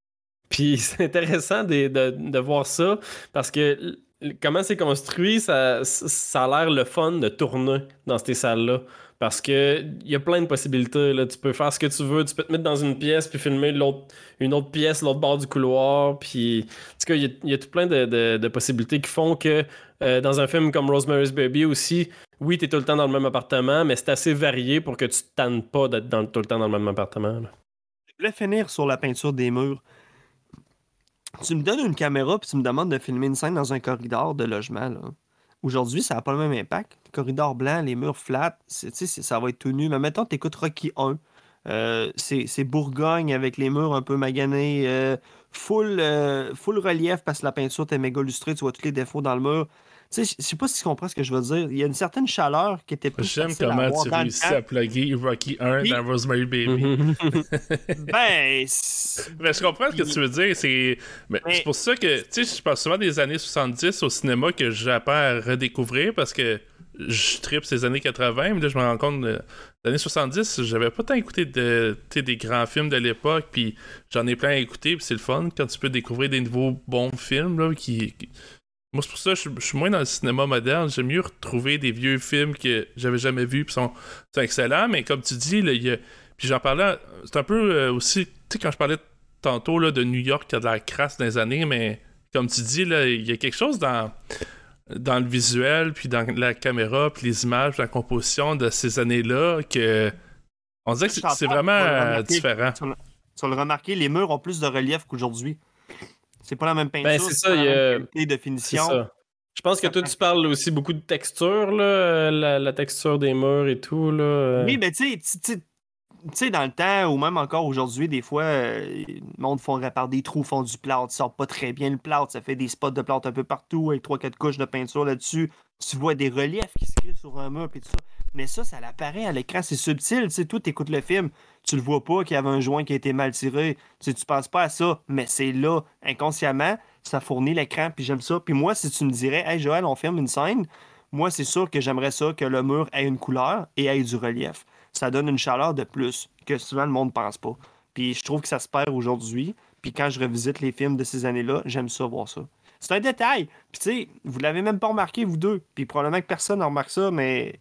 Puis c'est intéressant de, de- de voir ça parce que comment c'est construit, ça, ça a l'air le fun de tourner dans ces salles-là. Parce que il y a plein de possibilités. Là. Tu peux faire ce que tu veux. Tu peux te mettre dans une pièce puis filmer l'autre, une autre pièce, l'autre bord du couloir. Puis, en tout cas, il y a, tout plein de, possibilités qui font que euh, dans un film comme Rosemary's Baby aussi, oui, tu es tout le temps dans le même appartement, mais c'est assez varié pour que tu te tannes pas d'être tout le temps dans le même appartement. Je voulais finir sur la peinture des murs. Tu me donnes une caméra puis tu me demandes de filmer une scène dans un corridor de logement. là. Aujourd'hui, ça n'a pas le même impact. Corridor blanc, les murs flats, ça va être tout nu. Mais mettons, tu écoutes Rocky 1. euh, c'est Bourgogne avec les murs un peu maganés. euh, full, euh, full relief parce que la peinture était méga lustrée. Tu vois tous les défauts dans le mur. Tu sais, je sais pas si tu comprends ce que je veux dire. Il y a une certaine chaleur qui était plus J'aime à comment tu réussis à plugger Rocky 1 Puis- dans Rosemary Baby. Mhm. Ben, Mais je comprends ce que tu veux dire. C'est mais c'est pour ça que, tu sais, je passe souvent des années 70 au cinéma que j'apprends à redécouvrir parce que je tripe ces années 80. Mais là, je me rends compte, euh, les années 70, j'avais pas tant écouté de, tu sais, des grands films de l'époque. Puis j'en ai plein à écouter. Puis c'est le fun quand tu peux découvrir des nouveaux bons films. Là, qui, qui- Moi, c'est pour ça que je, je suis moins dans le cinéma moderne. J'aime mieux retrouver des vieux films que j'avais jamais vus. Puis sont, sont excellents. Mais comme tu dis, là, il y a- puis j'en parlais, c'est un peu euh, aussi, tu sais, quand je parlais tantôt là, de New York qui a de la crasse dans les années, mais comme tu dis, là, il y a quelque chose dans, dans le visuel, puis dans la caméra, puis les images, la composition de ces années-là, que on dirait que c'est, vraiment tu euh, différent. Tu vas le remarquer, les murs ont plus de relief qu'aujourd'hui. C'est pas la même peinture. Ben, c'est ça, il y a- de finition. Je pense que toi, tu parles aussi beaucoup de texture, là, euh, la, la texture des murs et tout. Là. euh. Oui, mais tu sais, tu- sais, dans le temps, ou même encore aujourd'hui, des fois, euh, le monde font réparer des trous, font du plâtre, sort pas très bien le plâtre, ça fait des spots de plâtre un peu partout, avec 3-4 couches de peinture là-dessus. Tu vois des reliefs qui se créent sur un mur, puis tout ça. Mais ça, ça apparaît à l'écran, c'est subtil, tu sais, toi, t'écoutes le film, tu le vois pas qu'il y avait un joint qui a été mal tiré, tu tu penses pas à ça, mais c'est là, inconsciemment, ça fournit l'écran, puis j'aime ça. Puis moi, si tu me dirais, hey Joël, on filme une scène, moi, c'est sûr que j'aimerais ça que le mur ait une couleur et ait du relief. Ça donne une chaleur de plus que souvent le monde pense pas. Puis je trouve que ça se perd aujourd'hui. Puis quand je revisite les films de ces années-là, j'aime ça voir ça. C'est un détail. Puis tu sais, vous l'avez même pas remarqué, vous deux. Puis probablement que personne ne remarque ça, mais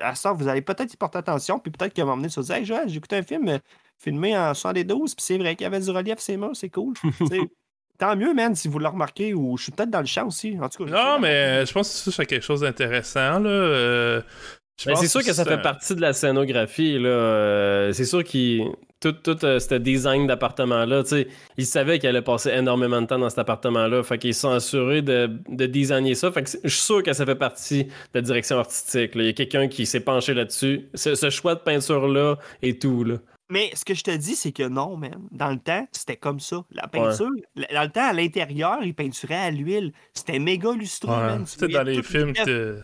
à ça, vous allez peut-être y porter attention. Puis peut-être qu'à un moment donné, ça vous dit Hey Joël, j'ai écouté un film euh, filmé en 72, puis c'est vrai qu'il y avait du relief ces murs, c'est cool. Tant mieux, man, si vous le remarquez, ou je suis peut-être dans le champ aussi. En tout cas, Non, mais je pense que c'est quelque chose d'intéressant. Là. euh, Ben, c'est sûr que ça fait partie de la scénographie. Là. Euh, c'est sûr qu'il. Tout, tout euh, ce design d'appartement-là, tu sais, ils savaient qu'il allait passer énormément de temps dans cet appartement-là. Fait qu'ils se sont assurés de, de designer ça. Fait que c'est- je suis sûr que ça fait partie de la direction artistique. là. Il y a quelqu'un qui s'est penché là-dessus. Ce, ce choix de peinture-là et tout. Là. Mais ce que je te dis, c'est que non, man. Dans le temps, c'était comme ça. La peinture, dans le temps, à l'intérieur, ils peinturaient à l'huile. C'était méga lustreux, Ouais, C'était dans les films que.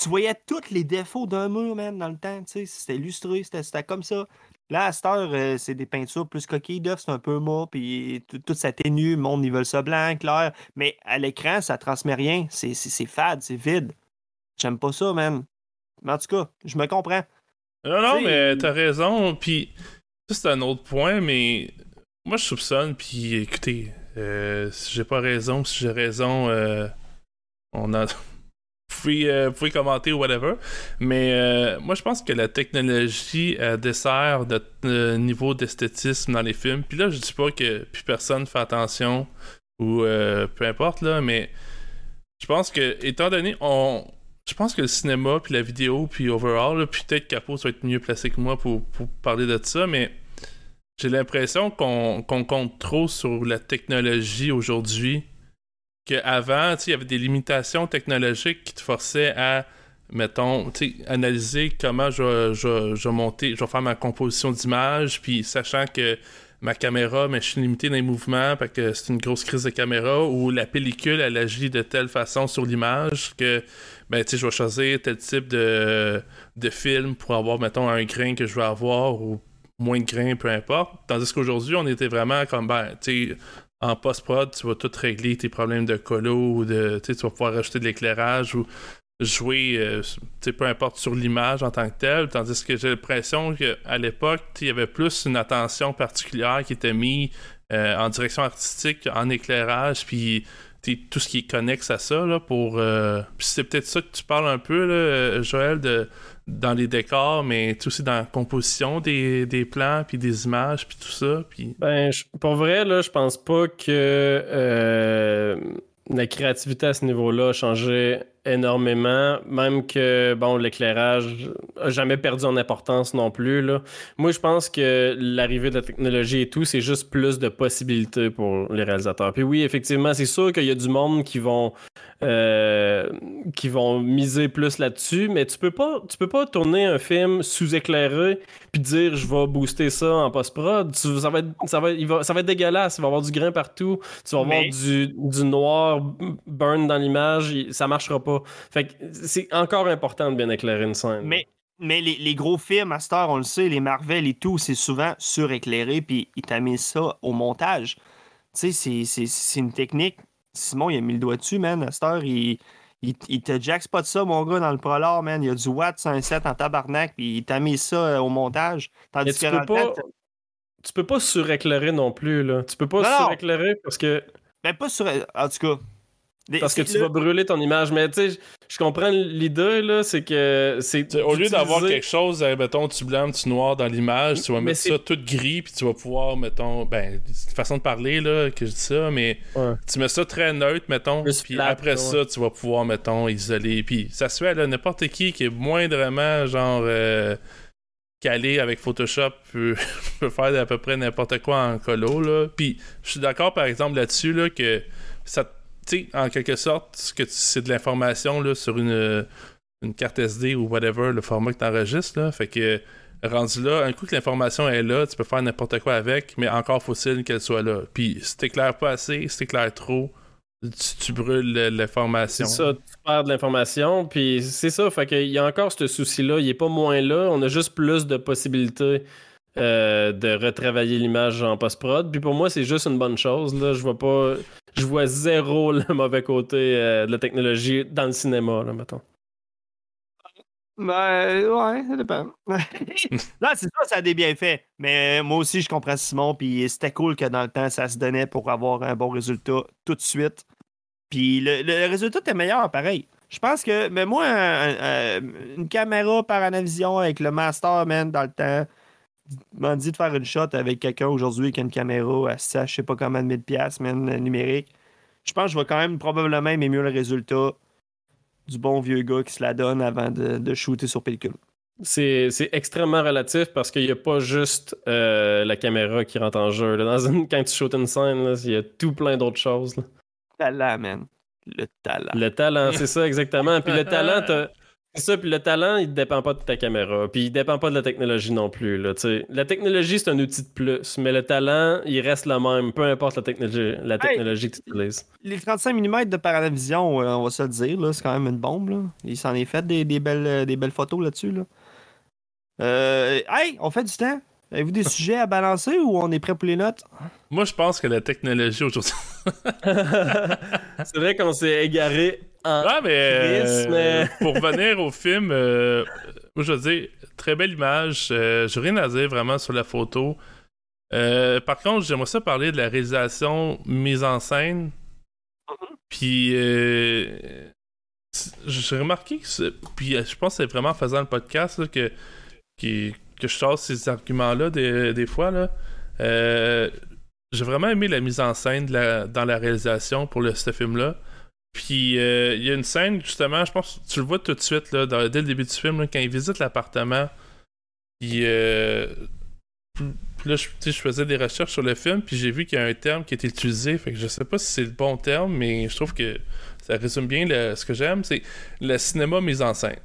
Tu voyais tous les défauts d'un mur, man, dans le temps. tu sais. C'était lustré, c'était comme ça. Là, à cette heure, euh, c'est des peintures plus coquilles d'œufs, c'est un peu mât, puis tout, s'atténue, le monde, ils veulent ça blanc, clair. Mais à l'écran, ça transmet rien. C'est fade, c'est vide. J'aime pas ça, man. Mais en tout cas, je me comprends. Non, non, T'sais, mais t'as raison. Puis, ça, c'est un autre point, mais moi, je soupçonne. Puis, écoutez, euh, si j'ai pas raison, si j'ai raison, euh, on a. Euh, vous pouvez commenter ou whatever. Mais euh, moi, je pense que la technologie euh, dessert notre niveau d'esthétisme dans les films. Puis là, je dis pas que plus personne fait attention ou peu importe, là, mais je pense que, étant donné, on. Je pense que le cinéma, puis la vidéo, puis overall, là, puis peut-être Capot va être mieux placé que moi pour, parler de ça, mais j'ai l'impression qu'on compte trop sur la technologie aujourd'hui. Qu'avant, il y avait des limitations technologiques qui te forçaient à, mettons, analyser comment je, vais- je, je monter, je vais faire ma composition d'image, puis sachant que ma caméra, je suis limité dans les mouvements, parce que c'est une grosse crise de caméra, ou la pellicule, elle agit de telle façon sur l'image que, ben, tu je vais choisir tel type de, de film pour avoir, mettons, un grain que je veux avoir, ou moins de grains, peu importe. Tandis qu'aujourd'hui, on était vraiment comme, ben, tu sais, en post-prod, tu vas tout régler tes problèmes de colo, ou de, tu vas pouvoir rajouter de l'éclairage, ou jouer, euh, peu importe, sur l'image en tant que telle. Tandis que j'ai l'impression qu'à l'époque, il y avait plus une attention particulière qui était mise euh, en direction artistique, en éclairage, puis tout ce qui est connexe à ça, là, pour... euh, c'est peut-être ça que tu parles un peu, Joël, de dans les décors, mais aussi dans la composition des, des plans, puis des images, puis tout ça, puis... Ben, pour vrai, là, je pense pas que euh, la créativité à ce niveau-là a changé énormément. Même que, bon, l'éclairage a jamais perdu en importance non plus. Là. Moi, je pense que l'arrivée de la technologie et tout, c'est juste plus de possibilités pour les réalisateurs. Puis oui, effectivement, c'est sûr qu'il y a du monde qui vont euh, qui vont miser plus là-dessus, mais tu peux pas tu peux pas tourner un film sous-éclairé puis dire je vais booster ça en post-prod. Ça va, être, ça, va, il va- ça va être dégueulasse, il va y avoir du grain partout, tu vas avoir du, du noir burn dans l'image, ça marchera pas. Fait que c'est encore important de bien éclairer une scène. Mais, mais les, les gros films, à cette heure, on le sait, les Marvel et tout, c'est souvent suréclairé, puis ils t'a mis ça au montage. Tu sais, c'est- c'est c'est une technique. Simon, il a mis le doigt dessus, man. À cette heure, il, il, il te jacks pas de ça, mon gars, dans le Prolar, man. Il y a du watt sur un set en tabarnak, puis il t'a mis ça euh, au montage. Tandis que tu peux pas, t'as- tu peux pas suréclairer non plus là. Tu peux pas suréclairer parce que ben, pas sur. En tout cas. Parce que tu le- vas brûler ton image. Mais tu sais, je comprends l'idée là, c'est que c'est au lieu d'avoir quelque chose, euh, mettons, tu blanc, tu noir dans l'image, tu vas Mais mettre ça tout gris, puis tu vas pouvoir, mettons, ben, c'est une façon de parler, là, que je dis ça, mais Ouais. tu mets ça très neutre, mettons, puis après ouais. ça, tu vas pouvoir, mettons, isoler, puis ça se fait, là, n'importe qui qui est moindrement, genre, euh, calé avec Photoshop peut, peut faire à peu près n'importe quoi en colo, là, puis je suis d'accord, par exemple, là-dessus, là, que ça, tu sais, en quelque sorte, que c'est de l'information, là, sur une une carte SD ou whatever, le format que tu enregistres. Fait que rendu là, un coup que l'information est là, tu peux faire n'importe quoi avec, mais encore faut-il qu'elle soit là. Puis si t'éclaires pas assez, si t'éclaires trop, tu, brûles le- l'information. C'est ça, tu perds de l'information, puis c'est ça, fait qu'il y a encore ce souci-là, il est pas moins là, on a juste plus de possibilités euh, de retravailler l'image en post-prod, puis pour moi, c'est juste une bonne chose, là, je vois pas, je vois zéro le mauvais côté euh, de la technologie dans le cinéma, là, mettons. Ben, ouais, ça dépend. non, c'est ça, ça a des bienfaits. Mais euh, moi aussi, je comprends Simon, puis c'était cool que dans le temps, ça se donnait pour avoir un bon résultat tout de suite. Puis le, le résultat était meilleur, pareil. Je pense que, mais moi, un- un- une caméra par Anavision avec le Master, man, dans le temps, m'a dit de faire une shot avec quelqu'un aujourd'hui qui a une caméra à ça, je sais pas combien de 1000 pièces, man, numérique. Je pense que je vais quand même probablement aimer mieux le résultat du bon vieux gars qui se la donne avant de, de shooter sur pellicule. C'est extrêmement relatif parce qu'il n'y a pas juste euh, la caméra qui rentre en jeu. là. Dans une, quand tu shootes une scène, il y a tout plein d'autres choses. là. Talent, man. Le talent. Le talent, c'est ça exactement. Puis le talent, t'as- c'est ça. Puis le talent, il dépend pas de ta caméra. Puis il dépend pas de la technologie non plus. Là, la technologie, c'est un outil de plus, mais le talent, il reste le même, peu importe la technologie, la technologie que tu utilises. Les 35 mm de Paranavision, euh, on va se le dire, là, c'est quand même une bombe. Là. Il s'en est fait des, des belles, euh, des belles photos là-dessus. Là. Euh, hey, on fait du temps. Avez-vous des sujets à balancer ou on est prêt pour les notes? Moi, je pense que la technologie aujourd'hui. c'est vrai qu'on s'est égaré en. Ouais, mais, euh, mais- pour revenir au film, euh, moi, je veux dire, très belle image. Euh, J'ai rien à dire vraiment sur la photo. Par contre, j'aimerais ça parler de la réalisation mise en scène. Puis, euh, j'ai remarqué que, puis je pense que c'est vraiment en faisant le podcast là, que, que je sors ces arguments-là des, des fois. Là. Euh, j'ai vraiment aimé la mise en scène dans la réalisation pour ce film-là. Puis euh, il y a une scène, justement, je pense que tu le vois tout de suite, dès le début du film, quand il visite l'appartement. Puis, euh, là, je, faisais des recherches sur le film, puis j'ai vu qu'il y a un terme qui est utilisé. Fait que je sais pas si c'est le bon terme, mais je trouve que ça résume bien ce que j'aime c'est le cinéma mise en scène.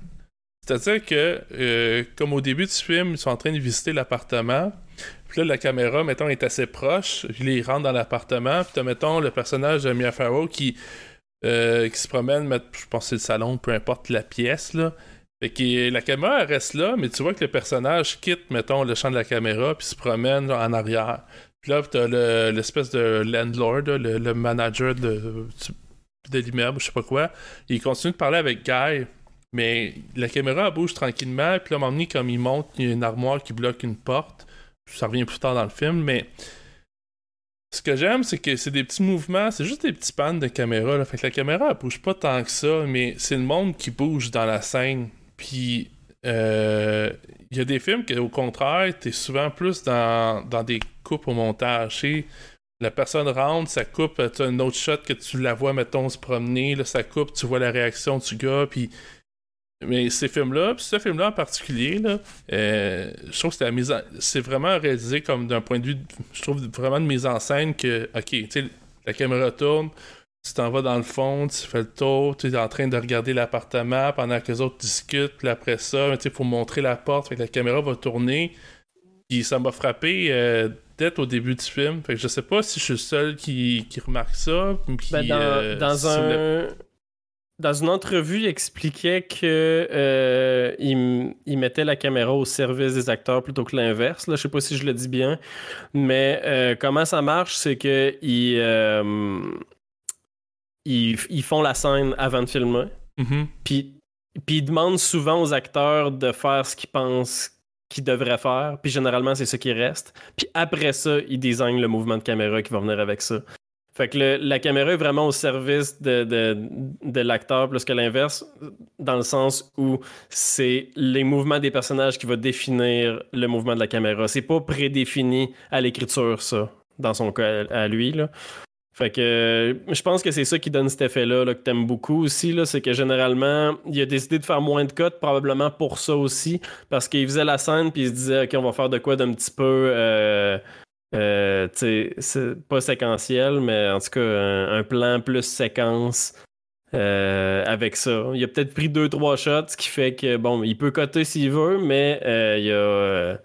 C'est-à-dire que, euh, comme au début du film, ils sont en train de visiter l'appartement. Puis là, la caméra, mettons, est assez proche. Ils rentrent dans l'appartement. Puis t'as, mettons, le personnage de Mia Farrow qui, euh, qui se promène, je pense que c'est le salon, peu importe la pièce, là. Fait que la caméra elle reste là, mais tu vois que le personnage quitte, mettons, le champ de la caméra, puis se promène en arrière. Puis là, t'as le- l'espèce de landlord, le, manager de, de l'immeuble, je sais pas quoi. Il continue de parler avec Guy, mais la caméra elle bouge tranquillement, puis là, à un moment donné, comme il monte, il y a une armoire qui bloque une porte. Ça revient plus tard dans le film, mais ce que j'aime, c'est que c'est des petits mouvements, c'est juste des petits pannes de caméra. Fait que la caméra, elle bouge pas tant que ça, mais c'est le monde qui bouge dans la scène. Puis, euh, il y a des films que, au contraire, t'es souvent plus dans, dans des coupes au montage. La personne rentre, ça coupe, tu as un autre shot que tu la vois, mettons, se promener, là, ça coupe, tu vois la réaction du gars, puis... Mais ces films-là, ce film-là en particulier, là, euh, je trouve que c'est la mise en... c'est vraiment réalisé comme d'un point de vue, de- je trouve vraiment de mise en scène que, ok, tu sais, la caméra tourne, tu t'en vas dans le fond, tu fais le tour, tu es en train de regarder l'appartement pendant que les autres discutent, puis après ça, tu sais, faut montrer la porte, fait que la caméra va tourner. Puis ça m'a frappé euh, dès au début du film. Fait que je sais pas si je suis le seul qui, qui remarque ça. puis Ben, dans, euh, dans si un, dans une entrevue, il expliquait que euh, il, m- il mettait la caméra au service des acteurs plutôt que l'inverse. Là, je sais pas si je le dis bien, mais euh, comment ça marche, c'est que ils, euh, ils, ils font la scène avant de filmer, Mhm. puis puis ils demandent souvent aux acteurs de faire ce qu'ils pensent qu'ils devraient faire, puis généralement c'est ce qui reste. Puis après ça, ils designent le mouvement de caméra qui va venir avec ça. Fait que le- la caméra est vraiment au service de, de, l'acteur plus que l'inverse, dans le sens où c'est les mouvements des personnages qui va définir le mouvement de la caméra. C'est pas prédéfini à l'écriture, ça, dans son cas à, lui. Là. Fait que euh, je pense que c'est ça qui donne cet effet-là là, que t'aimes beaucoup aussi. C'est que généralement, il a décidé de faire moins de cotes, probablement pour ça aussi. Parce qu'il faisait la scène puis il se disait OK, on va faire de quoi d'un petit peu euh, euh, c'est pas séquentiel, mais en tout cas un, un plan plus séquence. euh, avec ça. Il a peut-être pris deux, trois shots, ce qui fait que bon, il peut coter s'il veut, mais euh, il y a euh,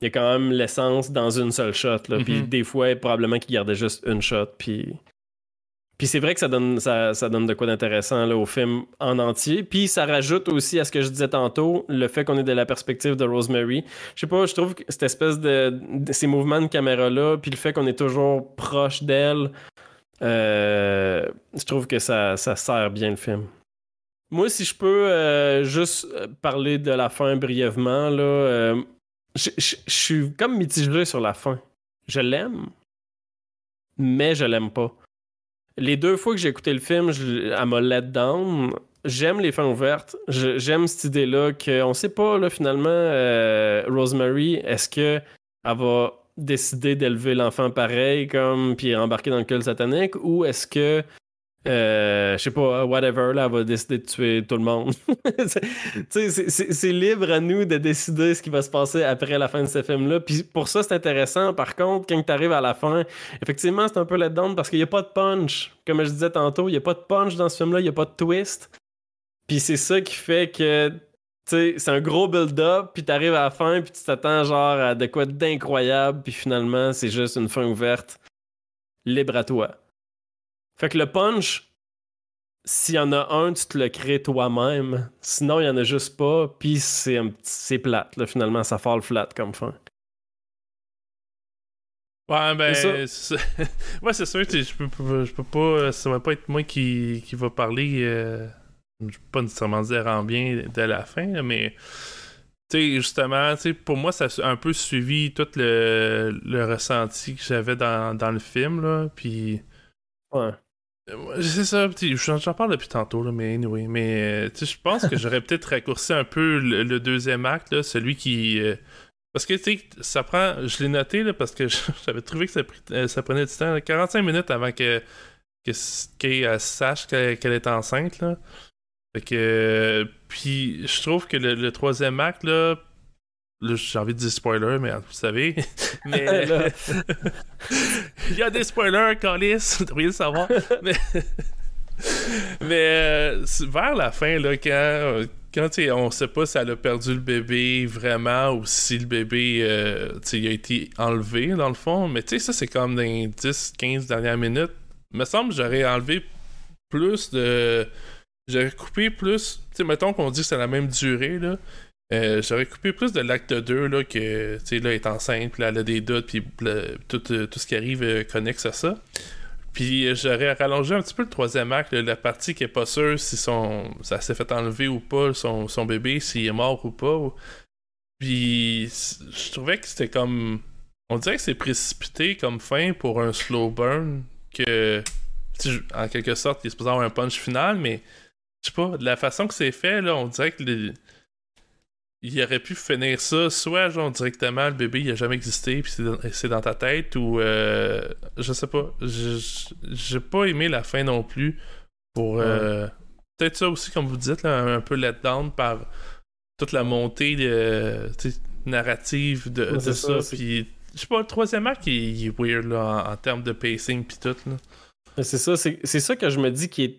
il y a quand même l'essence dans une seule shot. Là. Puis Mhm. des fois, probablement qu'il gardait juste une shot. Puis, puis c'est vrai que ça donne, ça, ça donne de quoi d'intéressant au film en entier. Puis ça rajoute aussi à ce que je disais tantôt, le fait qu'on est de la perspective de Rosemary. Je sais pas, je trouve que cette espèce de, ces mouvements de caméra-là, puis le fait qu'on est toujours proche d'elle, euh, je trouve que ça, ça sert bien le film. Moi, si je peux euh, juste parler de la fin brièvement, là, euh, je je- je suis comme mitigé sur la fin. Je l'aime, mais je l'aime pas. Les deux fois que j'ai écouté le film, je, elle m'a let down. J'aime les fins ouvertes. J'aime cette idée-là qu'on sait pas, là, finalement, euh, Rosemary, est-ce que elle va décider d'élever l'enfant pareil, comme, puis embarquer dans le culte satanique, ou est-ce que euh, je sais pas, whatever, là, elle va décider de tuer tout le monde. C'est- tu libre à nous de décider ce qui va se passer après la fin de ce film-là. Puis pour ça, c'est intéressant. Par contre, quand tu arrives à la fin, effectivement, c'est un peu let-down parce qu'il n'y a pas de punch. Comme je disais tantôt, il n'y a pas de punch dans ce film-là, il n'y a pas de twist. Puis c'est ça qui fait que, tu c'est un gros build-up, puis t'arrives à la fin, puis tu t'attends genre à de quoi d'incroyable, puis finalement, c'est juste une fin ouverte, libre à toi. Fait que le punch, s'il y en a un, tu te le crées toi-même. Sinon, il y en a juste pas, puis c'est un petit- c'est plate, là, finalement, ça fall flat comme fin. Ouais, ben, C'est ouais, c'est sûr, je peux, je peux pas, ça va pas être moi qui, qui va parler, euh, je peux pas nécessairement dire en bien de la fin, mais, tu sais, justement, tu sais, pour moi, ça a un peu suivi tout le, le ressenti que j'avais dans, dans le film, là, puis... Ouais. C'est ça, j'en parle depuis tantôt, là, mais anyway. Mais euh, je pense que j'aurais peut-être raccourci un peu le, deuxième acte, là, celui qui. euh, parce que tu sais, ça prend. Je l'ai noté là, parce que j'avais trouvé que ça, euh, ça prenait du temps. là, 45 minutes avant que, que S- Kay elle sache qu'elle qu'elle est enceinte. Là. Fait que. puis je trouve que le, le troisième acte, là. Là, j'ai envie de dire spoiler, mais vous savez. mais. Là. Il y a des spoilers, Calis, vous devriez le savoir. mais mais euh, vers la fin, là, quand, quand on sait pas si elle a perdu le bébé vraiment ou si le bébé euh, tu sais, il a été enlevé, dans le fond. Mais tu sais, ça, c'est comme dans les 10-15 dernières minutes. Il me semble que j'aurais enlevé plus de. J'aurais coupé plus. Tu sais, mettons qu'on dit que c'est la même durée, là. Euh, j'aurais coupé plus de l'acte 2 là que tu sais là elle est enceinte puis elle a des doutes puis tout, euh, tout ce qui arrive euh, connexe à ça. Puis euh, j'aurais rallongé un petit peu le troisième acte la partie qui est pas sûre si son ça s'est fait enlever ou pas son, son bébé s'il est mort ou pas. Puis je trouvais que c'était comme on dirait que c'est précipité comme fin pour un slow burn que en quelque sorte il est supposé avoir un punch final mais je sais pas de la façon que c'est fait là on dirait que il aurait pu finir ça soit genre directement le bébé il a jamais existé puis c'est dans, c'est dans ta tête ou euh, je sais pas j'ai pas aimé la fin non plus pour euh, peut-être ça aussi comme vous dites là, un, peu let down par toute la montée de, sais, narrative de, Ouais, de ça, ça, puis je sais pas le troisième acte il, il est weird là, en, en termes de pacing puis tout là. C'est ça, c'est c'est ça que je me dis qui est,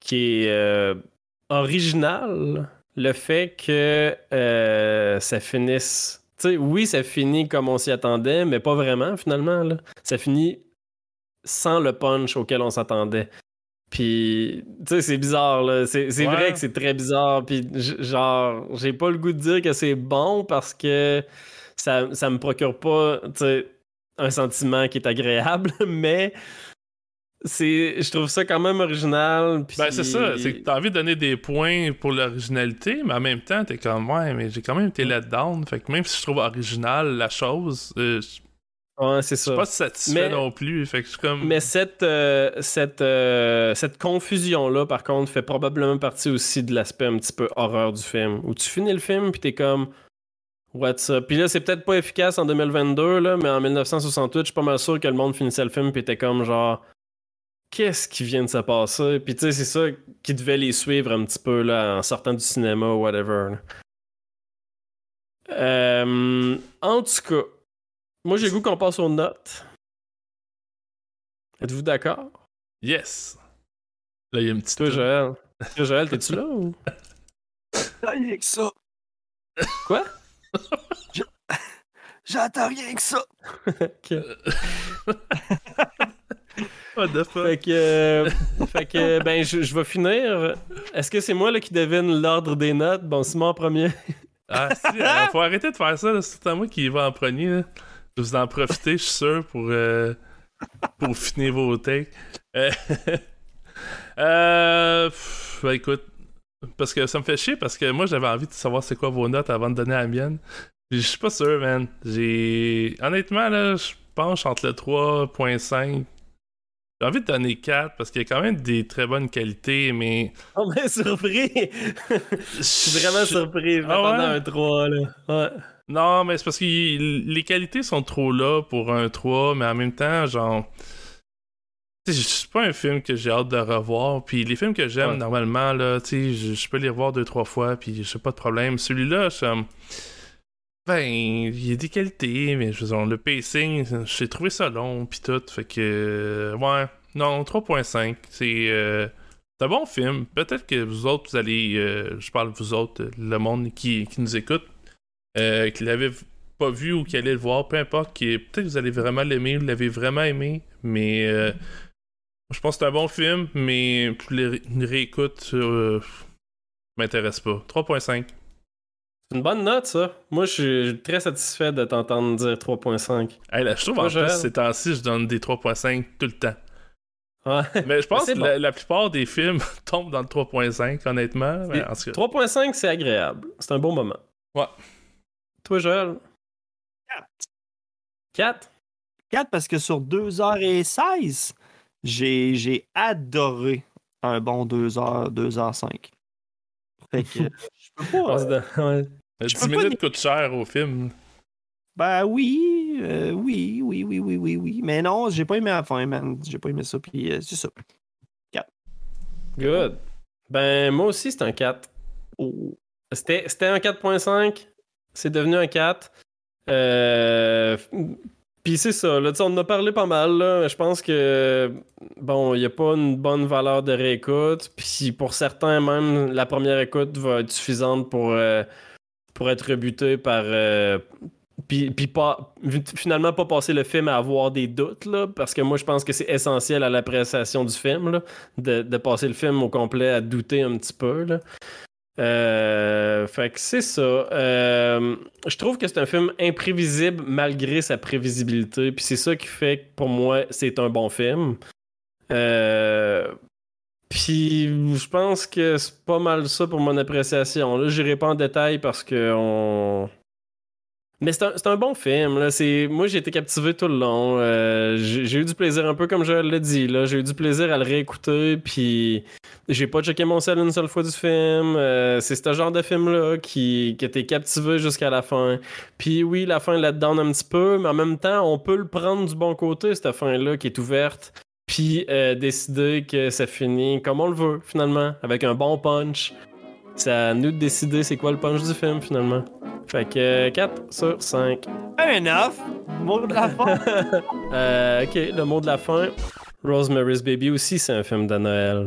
qui est euh, original, le fait que euh, ça finisse. Tu sais, oui, ça finit comme on s'y attendait, mais pas vraiment finalement. Là. Ça finit sans le punch auquel on s'attendait. Puis, tu sais, c'est bizarre, là. C'est Ouais. vrai que c'est très bizarre. Puis, genre, j'ai pas le goût de dire que c'est bon parce que ça, ça me procure pas, tu sais, un sentiment qui est agréable, mais c'est je trouve ça quand même original puis Ben, c'est ça, c'est que t'as envie de donner des points pour l'originalité, mais en même temps, t'es comme, ouais, mais j'ai quand même été let down. Fait que même si je trouve original la chose, euh, je suis ouais, c'est ça pas satisfait Mais- non plus. Fait que je suis comme. mais cette euh, cette euh, cette confusion là par contre fait probablement partie aussi de l'aspect un petit peu horreur du film où tu finis le film puis t'es comme What's up? Puis là, c'est peut-être pas efficace en 2022, là, mais en 1968, je suis pas mal sûr que le monde finissait le film puis était comme genre Qu'est-ce qui vient de se passer? Puis tu sais, c'est ça qui devait les suivre un petit peu là, en sortant du cinéma ou whatever. Euh, en tout cas, moi j'ai le goût qu'on passe aux notes. Êtes-vous d'accord? Yes! Là, il y a une petite. Toi, Joël. Toi, Joël, t'es-tu là ou? Rien que ça. Quoi? Je- J'attends rien que ça. Ok. What the fuck? Fait que, euh, fait que ben, je, je vais finir. Est-ce que c'est moi là, qui devine l'ordre des notes? Bon, c'est moi en premier. Ah, si, alors, faut arrêter de faire ça, là. c'est tout à moi qui va en premier. Là. Je vais vous en profiter, je suis sûr, pour, euh, pour finir vos takes. Euh, euh, pff, ben, écoute, parce que ça me fait chier, parce que moi j'avais envie de savoir c'est quoi vos notes avant de donner la mienne. Puis Je suis pas sûr, man. J'ai. Honnêtement, là, je penche entre le 3.5. J'ai envie de donner 4 parce qu'il y a quand même des très bonnes qualités, mais. On est surpris. Je suis vraiment surpris. Je Ah ouais? un 3. Là. Ouais. Non, mais c'est parce que les qualités sont trop là pour un 3, mais en même temps, genre. C'est pas un film que j'ai hâte de revoir. Puis les films que j'aime Ouais. normalement, là, tu sais, je, peux les revoir deux, trois fois, puis j'ai pas de problème. Celui-là, je Ben, il y a des qualités, mais je le pacing, j'ai trouvé ça long, puis tout. Fait que. euh, Ouais, non, 3.5. C'est. euh, c'est un bon film. Peut-être que vous autres, vous allez. euh, je parle vous autres, le monde qui, qui nous écoute, euh, qui l'avait pas vu ou qui allait le voir, peu importe, peut-être que vous allez vraiment l'aimer, vous l'avez vraiment aimé, mais je pense que c'est un bon film, mais une réécoute, m'intéresse pas. 3.5. C'est une bonne note, ça. Moi, je suis très satisfait de t'entendre dire 3.5. Hey, là, je trouve Moi, en je- plus, ces temps-ci, je donne des 3.5 tout le temps. Ouais. Mais je pense que bon. la, la plupart des films tombent dans le 3.5, honnêtement. Mais en tout cas, 3.5, c'est agréable. C'est un bon moment. Ouais. Toi, Joël? 4? 4 parce que sur 2h16, j'ai j'ai adoré un bon 2h, 2h05. Fait que euh, Ouais. 10 peux pas minutes coûtent cher au film. Ben oui, euh, oui, oui, oui, oui, oui, oui. Mais non, j'ai pas aimé la fin, man. J'ai pas aimé ça. Puis euh, c'est ça. Good. Ben, moi aussi, c'est un 4. Oh. C'était c'était un 4.5. C'est devenu un 4. Euh, Puis c'est ça, là, on en a parlé pas mal. Je pense que, bon, il n'y a pas une bonne valeur de réécoute. Puis pour certains, même, la première écoute va être suffisante pour, euh, pour être rebuté par. euh, puis, puis pas, finalement, pas passer le film à avoir des doutes, là, parce que moi, je pense que c'est essentiel à l'appréciation du film, de, de passer le film au complet à douter un petit peu. Là. Euh, fait que c'est ça. Euh, je trouve que c'est un film imprévisible malgré sa prévisibilité. Puis c'est ça qui fait que pour moi, c'est un bon film. Euh, puis je pense que c'est pas mal ça pour mon appréciation. Là, j'irai pas en détail parce que on. Mais c'est un, un bon film. Là. Moi, j'ai été captivé tout le long. Euh, j'ai, eu du plaisir, un peu comme je l'ai dit. J'ai eu du plaisir à le réécouter. Puis j'ai pas checké mon sel une seule fois du film. Euh, c'est ce genre de film-là qui, qui t'es captivé jusqu'à la fin. Puis oui, la fin là-dedans un petit peu, mais en même temps, on peut le prendre du bon côté, cette fin-là qui est ouverte. Puis euh, décider que ça finit comme on le veut, finalement, avec un bon punch. C'est à nous de décider c'est quoi le punch du film, finalement. Fait que euh, 4 sur 5. Fair enough. Mot de la fin. Euh, ok, le mot de la fin. Rosemary's Baby aussi, c'est un film de Noël.